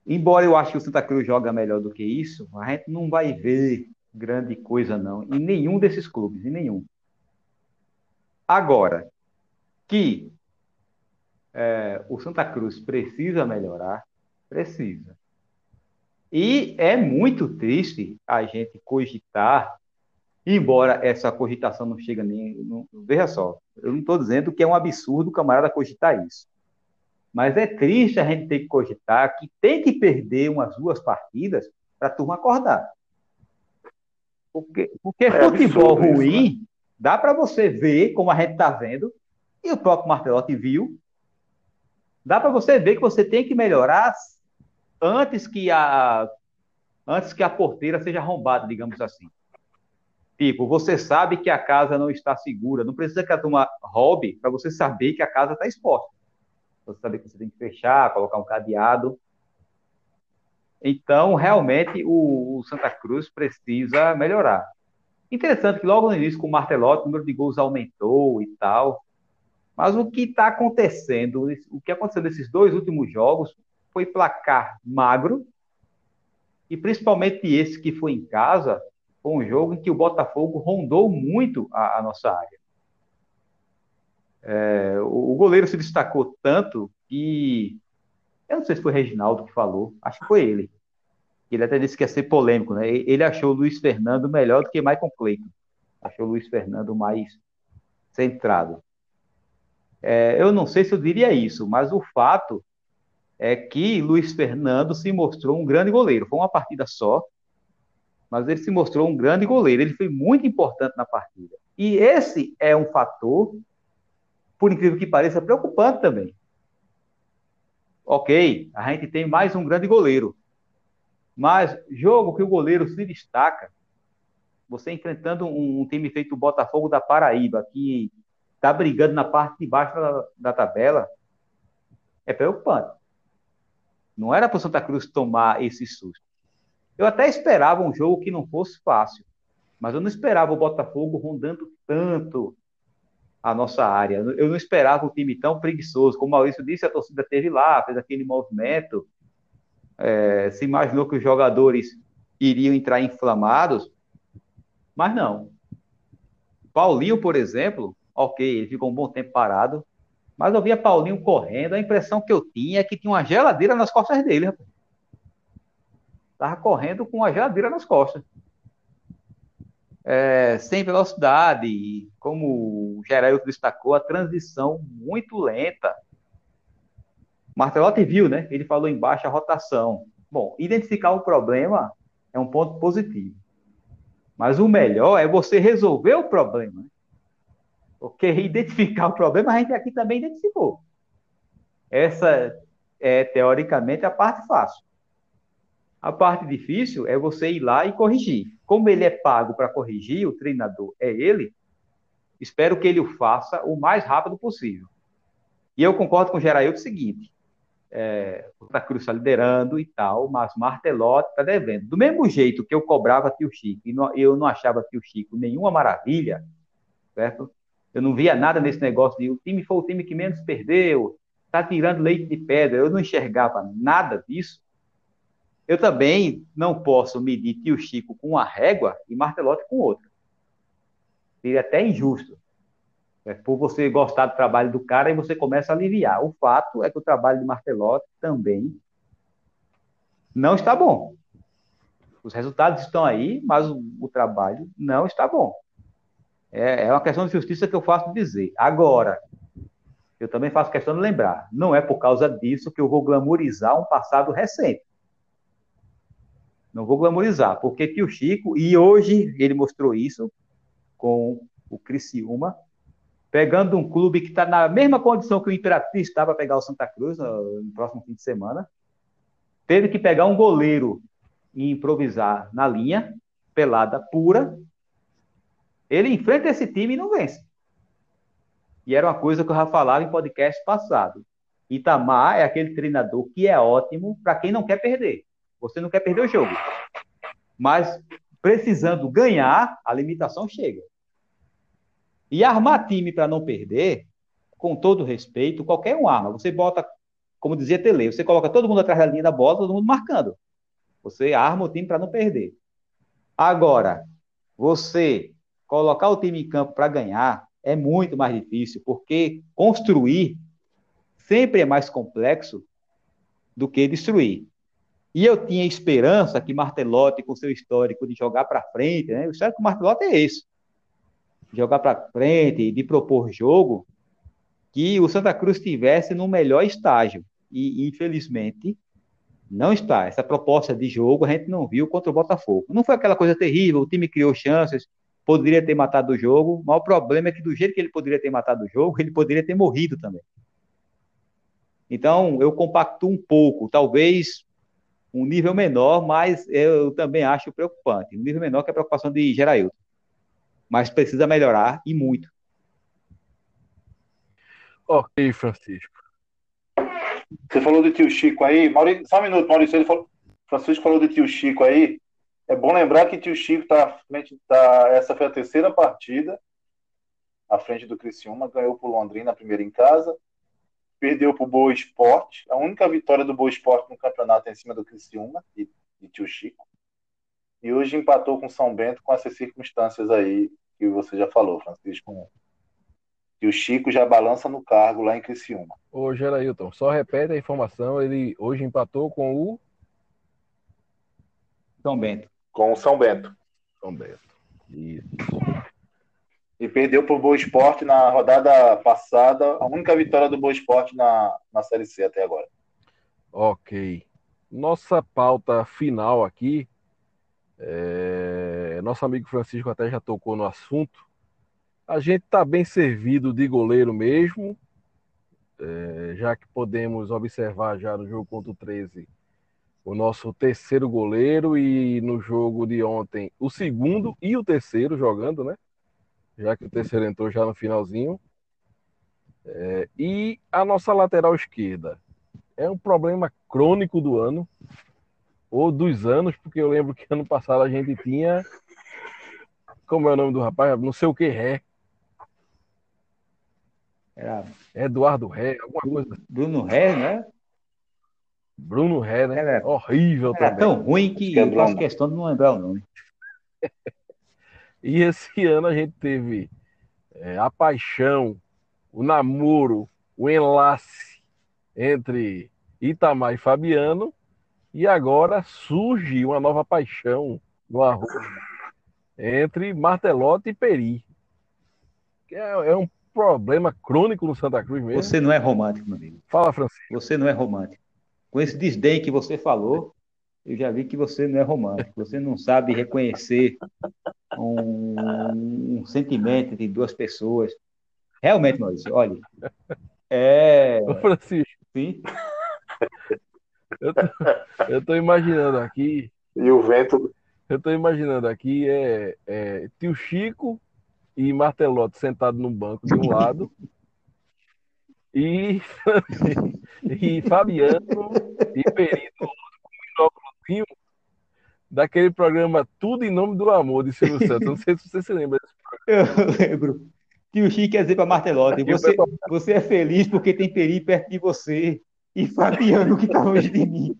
embora eu ache que o Santa Cruz joga melhor do que isso, a gente não vai ver grande coisa, não, em nenhum desses clubes, em nenhum. Agora, que é, o Santa Cruz precisa melhorar, precisa. E é muito triste a gente cogitar, embora essa cogitação não chegue nem. Não, veja só, eu não estou dizendo que é um absurdo o camarada cogitar isso. Mas é triste a gente ter que cogitar que tem que perder umas duas partidas para a turma acordar. Porque, porque é futebol ruim, isso, né? dá para você ver, como a gente está vendo, e o próprio Martelotti viu, dá para você ver que você tem que melhorar antes que a antes que a porteira seja arrombada, digamos assim. Tipo, você sabe que a casa não está segura, não precisa que a turma roube para você saber que a casa está exposta. Você saber que você tem que fechar, colocar um cadeado. Então, realmente, o, o Santa Cruz precisa melhorar. Interessante que logo no início, com o Martelotti, o número de gols aumentou e tal. Mas o que está acontecendo, o que aconteceu nesses dois últimos jogos, foi placar magro, e principalmente esse que foi em casa, foi um jogo em que o Botafogo rondou muito a, a nossa área. É, o, o, goleiro se destacou tanto que. Eu não sei se foi o Reginaldo que falou, acho que foi ele. Ele até disse que ia ser polêmico, né? Ele achou o Luiz Fernando melhor do que Michael Clayton. Achou o Luiz Fernando mais centrado. É, eu não sei se eu diria isso, mas o fato é que Luiz Fernando se mostrou um grande goleiro. Foi uma partida só, mas ele se mostrou um grande goleiro. Ele foi muito importante na partida. E esse é um fator, por incrível que pareça, preocupante também. Ok, a gente tem mais um grande goleiro. Mas jogo que o goleiro se destaca, você enfrentando um, time feito o Botafogo da Paraíba, que está brigando na parte de baixo da, da tabela, é preocupante. Não era para o Santa Cruz tomar esse susto. Eu até esperava um jogo que não fosse fácil, mas eu não esperava o Botafogo rondando tanto a nossa área. Eu não esperava um time tão preguiçoso. Como o Maurício disse, a torcida teve lá, fez aquele movimento. É, se imaginou que os jogadores iriam entrar inflamados, mas não. Paulinho, por exemplo, ok, ele ficou um bom tempo parado, mas eu via Paulinho correndo, a impressão que eu tinha é que tinha uma geladeira nas costas dele. Tava correndo com uma geladeira nas costas. É, sem velocidade, como o Geraldo destacou, a transição muito lenta. Martelotti viu, né? Ele falou em baixa rotação. Bom, identificar o problema é um ponto positivo. Mas o melhor é você resolver o problema. Porque [laughs] identificar o problema a gente aqui também identificou. Essa é, teoricamente, a parte fácil. A parte difícil é você ir lá e corrigir. Como ele é pago para corrigir, o treinador é ele, espero que ele o faça o mais rápido possível. E eu concordo com o Geraildo o seguinte: é, o Santa Cruz está liderando e tal, mas Martelotti está devendo. Do mesmo jeito que eu cobrava tio Chico e não, eu não achava tio Chico nenhuma maravilha, certo? Eu não via nada nesse negócio de o time foi o time que menos perdeu, está tirando leite de pedra. Eu não enxergava nada disso. Eu também não posso medir tio Chico com uma régua e Martelotti com outra. Seria até injusto. É por você gostar do trabalho do cara e você começa a aliviar. O fato é que o trabalho de Martelotti também não está bom. Os resultados estão aí, mas o, o trabalho não está bom. É, é uma questão de justiça que eu faço dizer. Agora, eu também faço questão de lembrar, não é por causa disso que eu vou glamorizar um passado recente. Não vou glamorizar, porque tio Chico, e hoje ele mostrou isso com o Criciúma, pegando um clube que está na mesma condição que o Imperatriz está para pegar o Santa Cruz no, no próximo fim de semana, teve que pegar um goleiro em improvisar na linha, pelada pura, ele enfrenta esse time e não vence. E era uma coisa que eu já falava em podcast passado. Itamar é aquele treinador que é ótimo para quem não quer perder. Você não quer perder o jogo. Mas precisando ganhar, a limitação chega. E armar time para não perder, com todo respeito, qualquer um arma. Você bota, como dizia Tele, você coloca todo mundo atrás da linha da bola, todo mundo marcando. Você arma o time para não perder. Agora, você colocar o time em campo para ganhar é muito mais difícil, porque construir sempre é mais complexo do que destruir. E eu tinha esperança que Martelotti, com seu histórico de jogar para frente, né? o histórico do Martelotti é esse: jogar para frente, de propor jogo, que o Santa Cruz estivesse no melhor estágio. E, infelizmente, não está. Essa proposta de jogo a gente não viu contra o Botafogo. Não foi aquela coisa terrível, o time criou chances, poderia ter matado o jogo, mas o problema é que do jeito que ele poderia ter matado o jogo, ele poderia ter morrido também. Então, eu compacto um pouco, talvez um nível menor, mas eu também acho preocupante. Um nível menor que a preocupação de Gerailton. Mas precisa melhorar e muito. Ok, Francisco. Você falou do tio Chico aí. Maurício, só um minuto, Maurício. Ele falou, Francisco falou do tio Chico aí. É bom lembrar que tio Chico tá à frente da. Essa foi a terceira partida à frente do Criciúma. Ganhou por Londrina, primeira em casa perdeu para o Boa Esporte. A única vitória do Boa Esporte no campeonato é em cima do Criciúma e, e Tio Chico. E hoje empatou com São Bento com essas circunstâncias aí que você já falou, Francisco. E o Chico já balança no cargo lá em Criciúma. Ô, Gerailton, só repete a informação. Ele hoje empatou com o. São Bento. Com o São Bento. São Bento. Isso e perdeu para o Boa Esporte na rodada passada, a única vitória do Boa Esporte na, na Série C até agora. Ok. Nossa pauta final aqui, é... nosso amigo Francisco até já tocou no assunto. A gente está bem servido de goleiro mesmo, é... já que podemos observar já no jogo contra o 13 o nosso terceiro goleiro e no jogo de ontem o segundo e o terceiro jogando, né? Já que o terceiro entrou já no finalzinho. É, e a nossa lateral esquerda é um problema crônico do ano, ou dos anos, porque eu lembro que ano passado a gente tinha. Como é o nome do rapaz? Não sei o que Ré. Era Eduardo Ré, alguma coisa. Bruno Ré, né? Bruno Ré, né? Era, Horrível era também. tão ruim que eu faço questão de não lembrar o nome. E esse [laughs] ano a gente teve é, a paixão, o namoro, o enlace entre Itamar e Fabiano, e agora surge uma nova paixão no arroz entre Martelotti e Peri. É, é, um problema crônico no Santa Cruz mesmo. Você não é romântico, meu amigo. Fala, Francisco. Você não é romântico. Com esse desdém que você falou, eu já vi que você não é romântico. Você não sabe reconhecer um, um sentimento de duas pessoas. Realmente, Maurício, olha. É. Ô, Francisco. Sim. [laughs] Eu tô, eu tô imaginando aqui. E o vento. Eu tô imaginando aqui é, é tio Chico e Martelotti sentado num banco de um lado. E, [laughs] e Fabiano e Perito um daquele programa Tudo em Nome do Amor de Silvio Santos. Não sei se você se lembra desse programa. Eu lembro. Que o Chico quer dizer para Martelotti, você, você é feliz porque tem Peri perto de você e Fabiano que está longe de mim.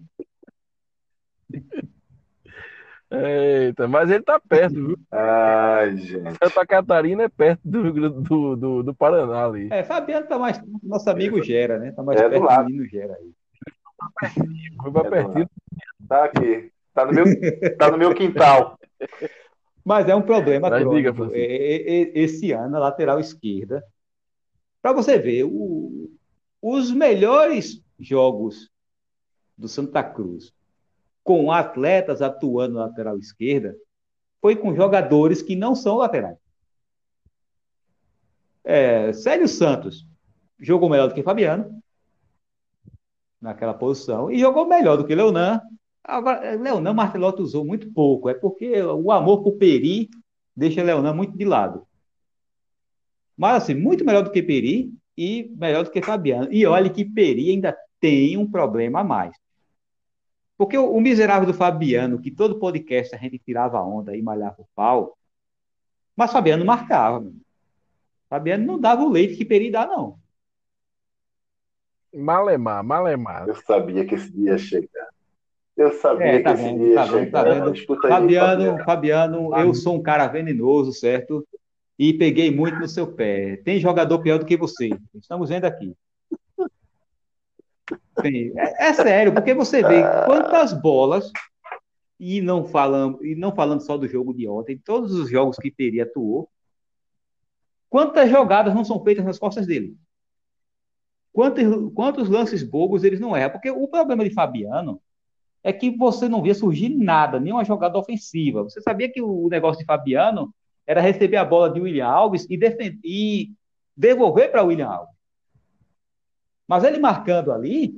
Eita, mas ele tá perto, viu? Ai, gente. Santa Catarina é perto do, do, do, do Paraná ali. É, Fabiano tá mais. Nosso amigo Gera, né? Tá mais é perto do menino Gera aí. Foi pra pertinho. Tá aqui. Tá no meu, tá no meu quintal. Mas é um problema Mas crônico. Diga, Esse ano, a lateral esquerda, para você ver, o, os melhores jogos do Santa Cruz com atletas atuando na lateral esquerda foi com jogadores que não são laterais. É, Célio Santos jogou melhor do que Fabiano naquela posição e jogou melhor do que Leonan Agora, Leonan usou muito pouco, é porque o amor por Peri deixa Leonan muito de lado. Mas, assim, muito melhor do que Peri e melhor do que Fabiano. E olha que Peri ainda tem um problema a mais. Porque o, o miserável do Fabiano, que todo podcast a gente tirava onda e malhava o pau, mas Fabiano marcava. Fabiano não dava o leite que Peri dá, não. Malemar, malemar. Eu sabia que esse dia ia chegar. Eu sabia é, tá que esse dia ia tá chegar. Vendo, tá vendo. Fabiano, Fabiano, Fabiano, eu sou um cara venenoso, certo? E peguei muito no seu pé. Tem jogador pior do que você. Estamos vendo aqui. É, é, sério, porque você vê quantas bolas, e não falando, e não falando só do jogo de ontem, todos os jogos que Peri atuou, quantas jogadas não são feitas nas costas dele? Quantos, quantos lances bobos eles não erram? Porque o problema de Fabiano é que você não via surgir nada, nenhuma jogada ofensiva. Você sabia que o negócio de Fabiano era receber a bola de William Alves e, defender, e devolver para William Alves. Mas ele marcando ali,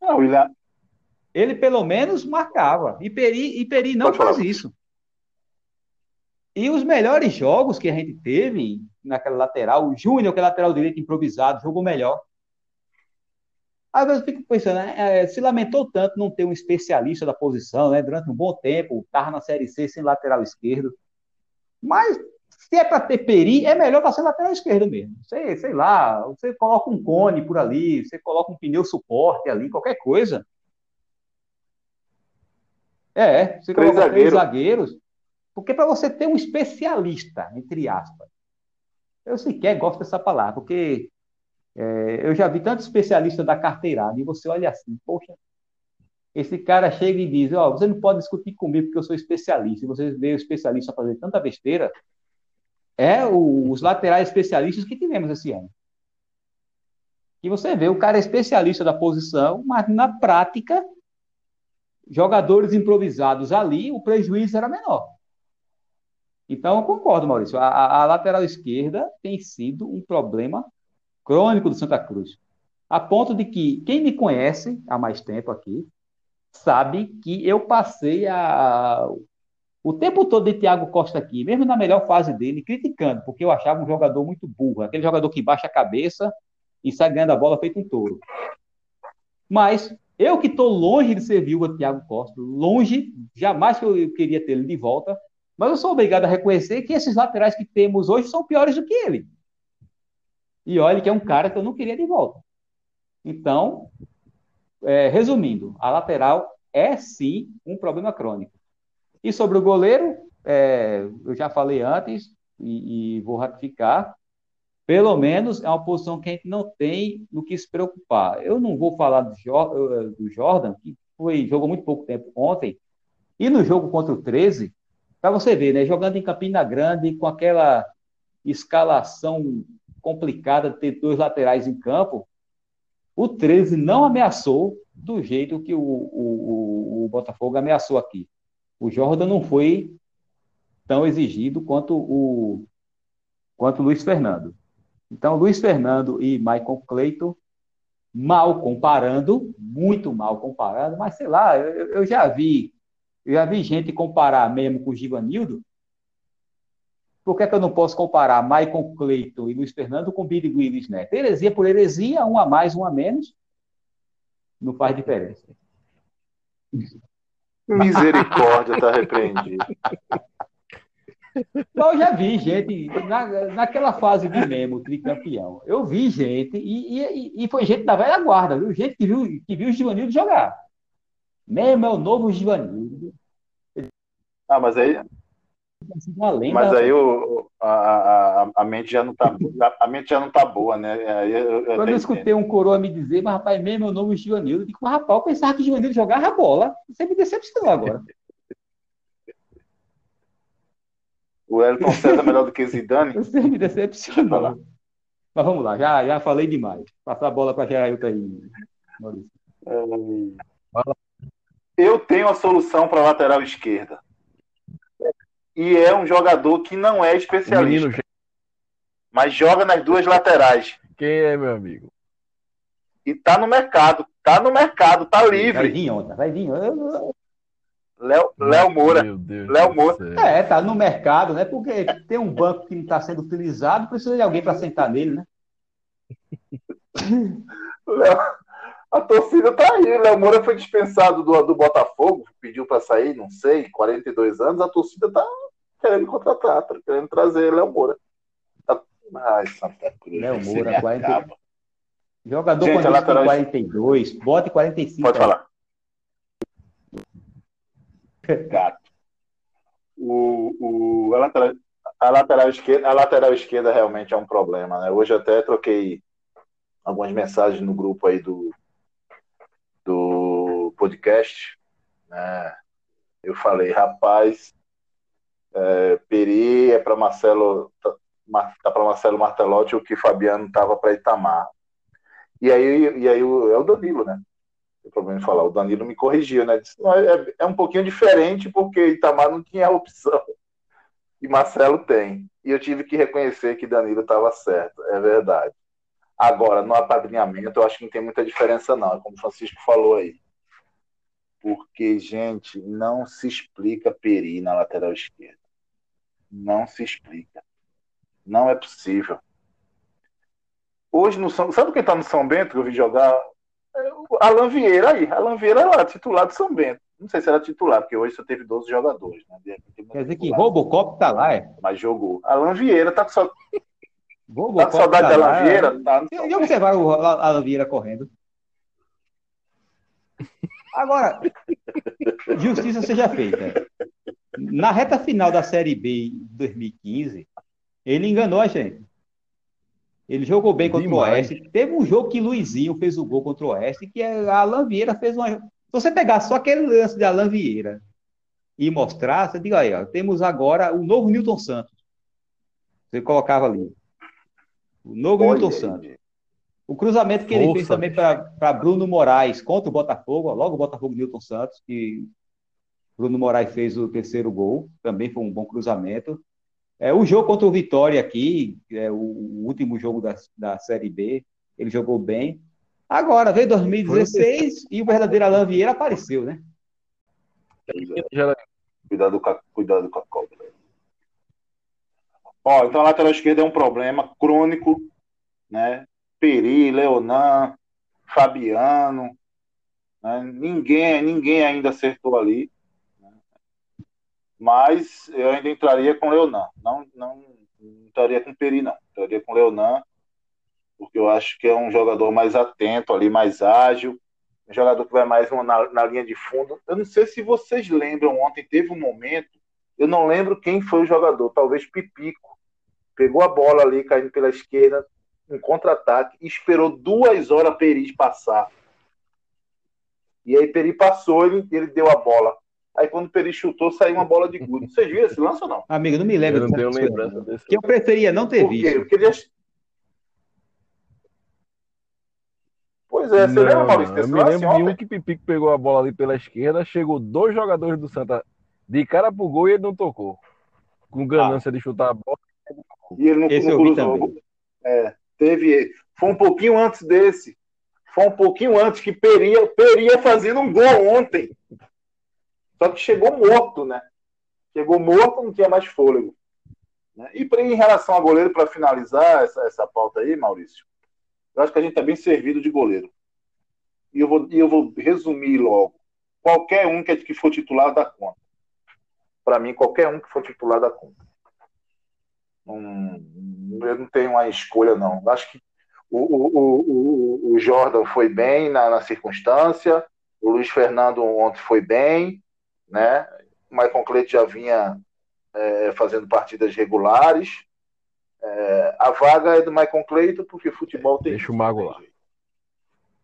não, William... ele pelo menos marcava. E Peri, e Peri não Pode faz falar. isso. E os melhores jogos que a gente teve naquela lateral, o Júnior, que é lateral direito improvisado, jogou melhor. Às vezes eu fico pensando, né, é, se lamentou tanto não ter um especialista da posição, né? Durante um bom tempo, estava na Série C sem lateral esquerdo. Mas se é para ter peri, é melhor para ser lateral esquerdo mesmo. Sei, sei lá, você coloca um cone por ali, você coloca um pneu suporte ali, qualquer coisa. É, você três coloca três zagueiros. Porque para você ter um especialista, entre aspas, eu sequer gosto dessa palavra, porque é, eu já vi tanto especialista da carteirada, e você olha assim, poxa, esse cara chega e diz, ó, oh, você não pode discutir comigo porque eu sou especialista, e você vê o especialista fazer tanta besteira, é o, os laterais especialistas que tivemos esse ano. E você vê, o cara é especialista da posição, mas na prática, jogadores improvisados ali, o prejuízo era menor. Então, eu concordo, Maurício. A, a, lateral esquerda tem sido um problema crônico do Santa Cruz. A ponto de que quem me conhece há mais tempo aqui sabe que eu passei a, o tempo todo de Thiago Costa aqui, mesmo na melhor fase dele, criticando, porque eu achava um jogador muito burro, aquele jogador que baixa a cabeça e sai ganhando a bola feito um touro. Mas eu que estou longe de ser viúva Thiago Costa, longe, jamais que eu queria ter ele de volta, mas eu sou obrigado a reconhecer que esses laterais que temos hoje são piores do que ele. E olha que é um cara que eu não queria de volta. Então, é, resumindo, a lateral é sim um problema crônico. E sobre o goleiro, é, eu já falei antes e, e, vou ratificar. Pelo menos é uma posição que a gente não tem no que se preocupar. Eu não vou falar do, do Jordan, que foi, jogou muito pouco tempo ontem, e no jogo contra o 13, para você ver, né? Jogando em Campina Grande, com aquela escalação complicada de ter dois laterais em campo, o 13 não ameaçou do jeito que o, o, o Botafogo ameaçou aqui. O Jordan não foi tão exigido quanto o quanto Luiz Fernando. Então, Luiz Fernando e Michael Cleiton, mal comparando, muito mal comparando, mas sei lá, eu, eu já vi eu já vi gente comparar mesmo com o Givanildo. Por que, é que eu não posso comparar Michael Cleiton e Luiz Fernando com Billy Willis Neto? Heresia por heresia, um a mais, um a menos, não faz diferença. [laughs] Misericórdia, está repreendido. [laughs] Eu já vi gente, na, naquela fase de Memo, tricampeão, eu vi gente, e, e, e, foi gente da velha guarda, viu? Gente que viu, que viu o Givanildo jogar. Memo é o novo Givanildo. Ah, mas aí. mas aí o, a, a, a mente já não tá a mente já não tá boa, né? Eu, eu Quando eu escutei entendo. um coroa me dizer, mas rapaz, mesmo é o novo Givanildo, eu digo, rapaz, eu pensava que o Givanildo jogava bola. Você me decepcionou agora. [laughs] O Elton César é melhor do que Zidane? [laughs] Você me decepcionou. Mas vamos lá, já, já falei demais. Passar a bola para Geraldo aí, Maurício. Eu tenho a solução para a lateral esquerda. E é um jogador que não é especialista. Menino... Mas joga nas duas laterais. Quem é, meu amigo? E tá no mercado. Tá no mercado, tá livre. Vai vir ontem, vai vir. Léo, Léo Moura. Léo Moura. É, tá no mercado, né? Porque tem um banco que não está sendo utilizado, precisa de alguém para sentar nele, né? Léo, a torcida tá aí. Léo Moura foi dispensado do, do Botafogo, pediu para sair, não sei, 42 anos. A torcida tá querendo contratar, tá querendo trazer Léo Moura. Tá... Ai, Santa Cruz. Léo Moura, 40... Jogador Gente, com lateral... 42, bote 45. Pode falar. Gato. O, o, a, lateral, a, lateral esquerda, a lateral esquerda realmente é um problema, né? Hoje até troquei algumas mensagens no grupo aí do podcast. Né? Eu falei, rapaz, é, Peri é para Marcelo, tá, tá para Marcelo Martelotti o que Fabiano tava para Itamar. E aí, e aí o, é o Danilo, né? Tem problema em falar. O Danilo me corrigiu, né? Disse, não, é, é um pouquinho diferente porque Itamar não tinha opção. [laughs] E Marcelo tem. E eu tive que reconhecer que Danilo estava certo. É verdade. Agora, no apadrinhamento, eu acho que não tem muita diferença, não. É como o Francisco falou aí. Porque, gente, não se explica Peri na lateral esquerda. Não se explica. Não é possível. Hoje no São. Sabe quem está no São Bento que eu vi jogar? É Alan Vieira aí. Alan Vieira é lá, titular do São Bento. Não sei se era titular, porque hoje só teve 12 jogadores. Né? Quer dizer que Robocop tá lá, é? Mas jogou. Alan Vieira tá com, so... [laughs] tá com saudade tá de Alan Vieira? Tá e observar o Alan Vieira correndo. Agora, justiça seja feita. Na reta final da Série B de 2015, ele enganou a gente. Ele jogou bem contra Demais. o Oeste. Teve um jogo que Luizinho fez o gol contra o Oeste, que a Alan Vieira fez uma. Se você pegar só aquele lance de Alan Vieira e mostrar, você diga aí, ó, temos agora o novo Newton Santos. Você colocava ali. O novo Olha Newton aí. Santos. O cruzamento que ele fez também para Bruno Moraes contra o Botafogo, ó, logo o Botafogo Newton Santos, que Bruno Moraes fez o terceiro gol, também foi um bom cruzamento. É, o jogo contra o Vitória aqui, é, o, o último jogo da, da Série B, ele jogou bem. Agora, veio 2016 e o verdadeiro Alain Vieira apareceu, né? Cuidado com a, cuidado com a cobra. Ó, então a lateral esquerda é um problema crônico, né? Peri, Leonan, Fabiano, né? ninguém, ninguém ainda acertou ali mas eu ainda entraria com Leonan. Não, não, não entraria com Peri, não. Entraria com Leonan, porque eu acho que é um jogador mais atento ali, mais ágil, um jogador que vai mais na, na linha de fundo. Eu não sei se vocês lembram, ontem teve um momento, eu não lembro quem foi o jogador, talvez Pipico. Pegou a bola ali, caindo pela esquerda, um contra-ataque, e esperou duas horas Peri passar. E aí Peri passou, ele, ele deu a bola. Aí quando o Peri chutou, saiu uma bola de gude. Vocês viram esse lance ou não? Amigo, não me lembro. Eu não tenho lembrança desse. Que eu preferia não ter Por visto. Eu queria... Pois é, você não, lembra, Maurício? Eu me lembro de um que Pipico pegou a bola ali pela esquerda, chegou dois jogadores do Santa de cara pro gol e ele não tocou. Com ganância ah. de chutar a bola. E ele não, Esse não cruzou. É, teve. Foi um pouquinho antes desse. Foi um pouquinho antes que Peria, Peria fazendo um gol ontem. Só que chegou morto, né? Chegou morto, não tinha mais fôlego. Né? E pra, em relação a goleiro, para finalizar essa, essa pauta aí, Maurício, eu acho que a gente está bem servido de goleiro. E eu vou, e eu vou resumir logo. Qualquer um que, que for titular dá conta. Para mim, qualquer um que for titular dá conta. Hum, eu não tenho uma escolha, não. Acho que o, o, o, o Jordan foi bem na, na circunstância, o Luiz Fernando ontem foi bem, né? O Michael Cleide já vinha é, fazendo partidas regulares. É, a vaga é do Michael Cleiton porque futebol tem Deixa isso. o mago lá.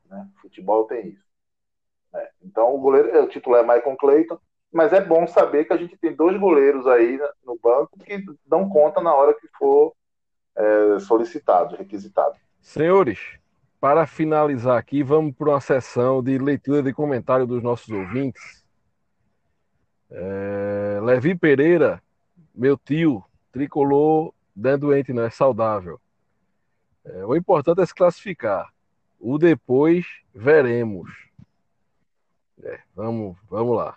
Né? Futebol tem isso. É. Então o goleiro, o titular é Michael Cleiton, mas é bom saber que a gente tem dois goleiros aí no banco que dão conta na hora que for é, solicitado, requisitado. Senhores, para finalizar aqui, vamos para uma sessão de leitura de comentário dos nossos ouvintes. É, Levi Pereira, meu tio, tricolor, não é doente, não é saudável. É, o importante é se classificar. O depois veremos. É, vamos, vamos lá.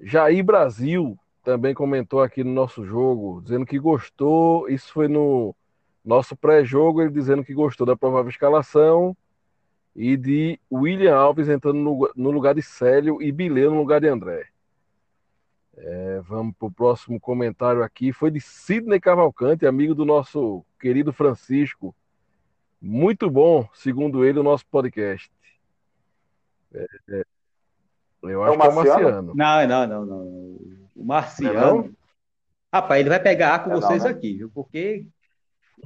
Jair Brasil também comentou aqui no nosso jogo, dizendo que gostou. Isso foi no nosso pré-jogo, ele dizendo que gostou da provável escalação e de William Alves entrando no, no lugar de Célio e Bilê no lugar de André. É, vamos para o próximo comentário aqui. Foi de Sidney Cavalcante, amigo do nosso querido Francisco. Muito bom, segundo ele, o nosso podcast. É, é, eu acho é o que é o Marciano. Não, não, não, não. O Marciano. Não? Rapaz, ele vai pegar ar com é vocês não, né? aqui, viu? Porque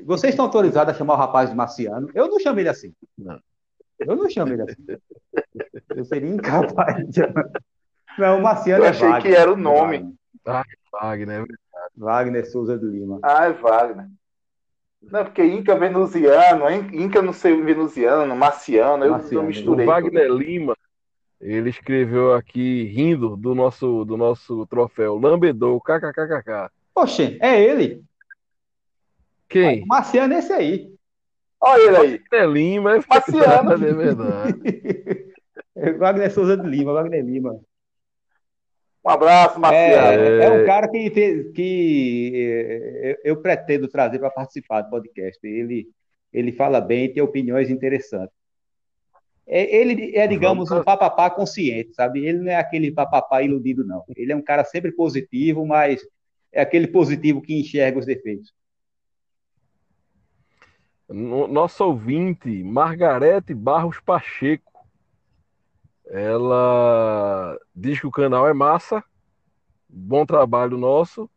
vocês estão autorizados a chamar o rapaz de Marciano. Eu não chamo ele assim. Não. Eu não chamo ele assim. Eu seria incapaz de chamar. Não, o Marciano Eu é achei é Wagner, que era o nome. Ah, Wagner, é Wagner Souza de Lima. Ah, é Wagner. Não, porque Inca venusiano, Inca não sei venusiano, marciano, eu, marciano. eu misturei. O Wagner tudo. Lima, ele escreveu aqui, rindo do nosso, do nosso troféu, Lambedou, kkkk. Oxe, é ele. Quem? O Marciano é esse aí. Olha ele aí. Wagner Lima, é Marciano. É verdade. [laughs] Wagner Souza de Lima, Wagner Lima. Um abraço, Marciano. É, é um cara que, que é, eu pretendo trazer para participar do podcast. Ele, ele fala bem e tem opiniões interessantes. É, ele é, digamos, um papapá consciente, sabe? Ele não é aquele papapá iludido, não. Ele é um cara sempre positivo, mas é aquele positivo que enxerga os defeitos. Nosso ouvinte, Margarete Barros Pacheco, ela diz que o canal é massa, bom trabalho nosso,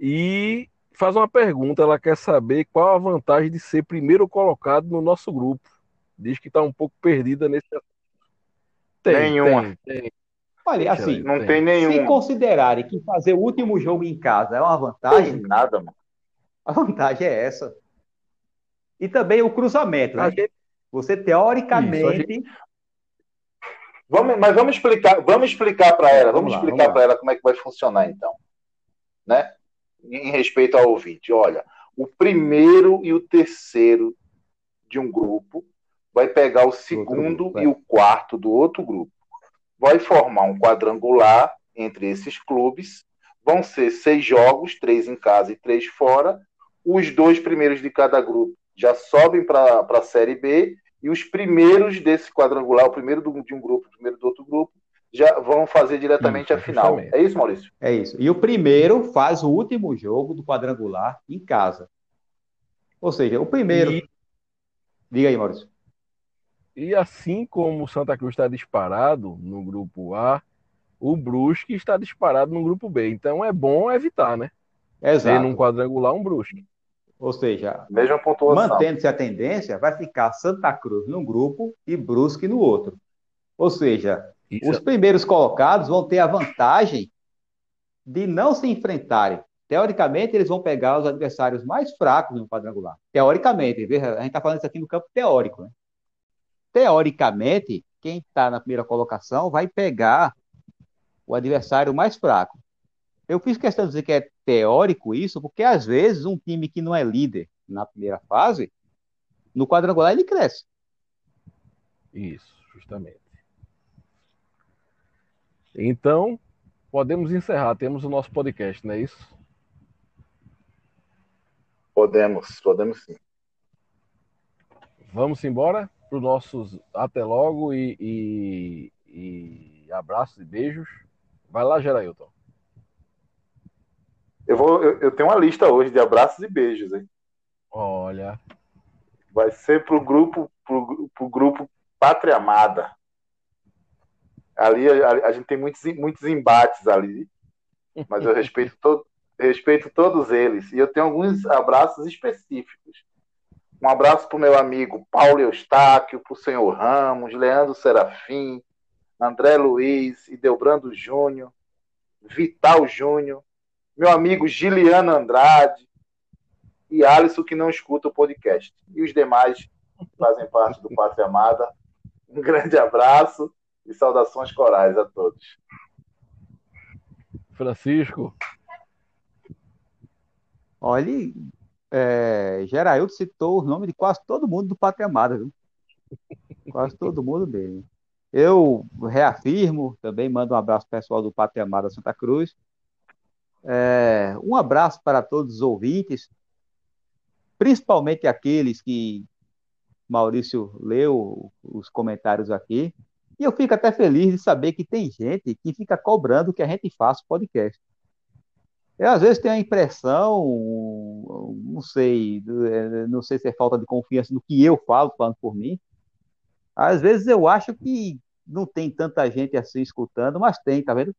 e faz uma pergunta. Ela quer saber qual a vantagem de ser primeiro colocado no nosso grupo. Diz que está um pouco perdida nesse tem, Nenhuma. Tem, tem. Olha, assim, não tem, tem nenhuma. Se considerarem que fazer o último jogo em casa é uma vantagem. Tem nada, mano. A vantagem é essa. E também o cruzamento, né? Gente... Você teoricamente Isso, Vamos, mas vamos explicar, vamos explicar para ela, vamos, vamos explicar para ela como é que vai funcionar então, né? Em respeito ao ouvinte, olha, o primeiro e o terceiro de um grupo vai pegar o segundo grupo, e o quarto do outro grupo, vai formar um quadrangular entre esses clubes, vão ser seis jogos, três em casa e três fora. Os dois primeiros de cada grupo já sobem para a Série B e os primeiros desse quadrangular, o primeiro de um grupo, o primeiro do outro grupo, já vão fazer diretamente isso, a final. Justamente. É isso, Maurício? É isso. E o primeiro faz o último jogo do quadrangular em casa. Ou seja, o primeiro. E... Diga aí, Maurício. E assim como o Santa Cruz está disparado no grupo A, o Brusque está disparado no grupo B. Então é bom evitar, né? Exato. Ter num quadrangular um Brusque. Ou seja, mantendo-se a tendência, vai ficar Santa Cruz num grupo e Brusque no outro. Ou seja, Isso. os primeiros colocados vão ter a vantagem de não se enfrentarem. Teoricamente, eles vão pegar os adversários mais fracos no quadrangular. Teoricamente, a gente está falando isso aqui no campo teórico. Né? Teoricamente, quem está na primeira colocação vai pegar o adversário mais fraco. Eu fiz questão de dizer que é teórico isso, porque às vezes um time que não é líder na primeira fase, no quadrangular ele cresce. Isso, justamente. Então, podemos encerrar. Temos o nosso podcast, não é isso? Podemos, podemos sim. Vamos embora para os nossos até logo e, e, e abraços e beijos. Vai lá, Gerailton. Eu, vou, eu, eu, tenho uma lista hoje de abraços e beijos, hein? Olha. Vai ser pro grupo, pro, pro grupo Pátria Amada. Ali a, a, gente tem muitos, muitos embates ali, mas eu [laughs] respeito, to, respeito todos eles. E eu tenho alguns abraços específicos. Um abraço para o meu amigo Paulo Eustáquio, para o senhor Ramos, Leandro Serafim, André Luiz, Idelbrando Júnior, Vital Júnior, meu amigo Giliano Andrade e Alisson, que não escuta o podcast. E os demais que fazem parte do Pátria Amada. Um grande abraço e saudações corais a todos. Francisco. Olha, é, Geraildo citou o nome de quase todo mundo do Pátria Amada, viu? Quase todo mundo mesmo. Eu reafirmo, também mando um abraço pessoal do Pátria Amada Santa Cruz. É, um abraço para todos os ouvintes, principalmente aqueles que Maurício leu os comentários aqui. E eu fico até feliz de saber que tem gente que fica cobrando que a gente faça podcast. Eu às vezes tenho a impressão, não sei, não sei se é falta de confiança no que eu falo, falando por mim. Às vezes eu acho que não tem tanta gente assim escutando, mas tem, tá vendo?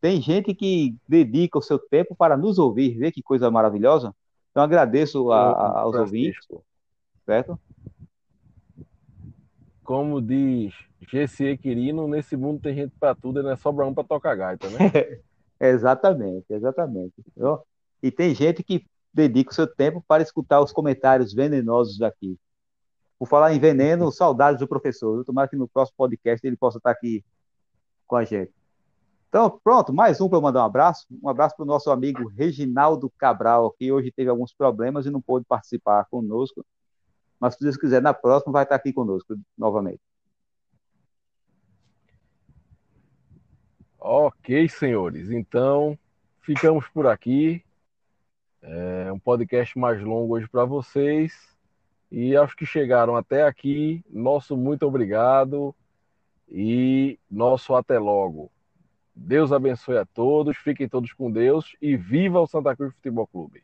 Tem gente que dedica o seu tempo para nos ouvir, vê que coisa maravilhosa. Então agradeço a, a, aos Francisco. ouvintes, certo? Como diz GC Quirino, nesse mundo tem gente para tudo, não é sobra um para tocar gaita, né? [laughs] exatamente, exatamente. E tem gente que dedica o seu tempo para escutar os comentários venenosos aqui. Por falar em veneno, saudades do professor. Eu tomara que no próximo podcast ele possa estar aqui com a gente. Então, pronto, mais um para eu mandar um abraço. Um abraço para o nosso amigo Reginaldo Cabral, que hoje teve alguns problemas e não pôde participar conosco. Mas, se Deus quiser, na próxima vai estar aqui conosco novamente. Ok, senhores. Então, ficamos por aqui. É um podcast mais longo hoje para vocês. E aos que chegaram até aqui, nosso muito obrigado e nosso até logo. Deus abençoe a todos, fiquem todos com Deus e viva o Santa Cruz Futebol Clube.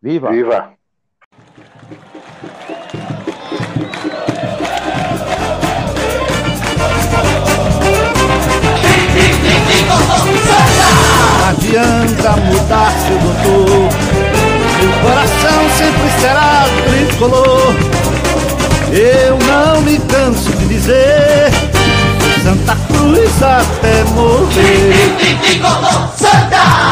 Viva! Viva! Adianta mudar seu doutor. Meu coração sempre será tricolor. Eu não me canso de dizer Santa Cruz até morrer. Tricolor Santa!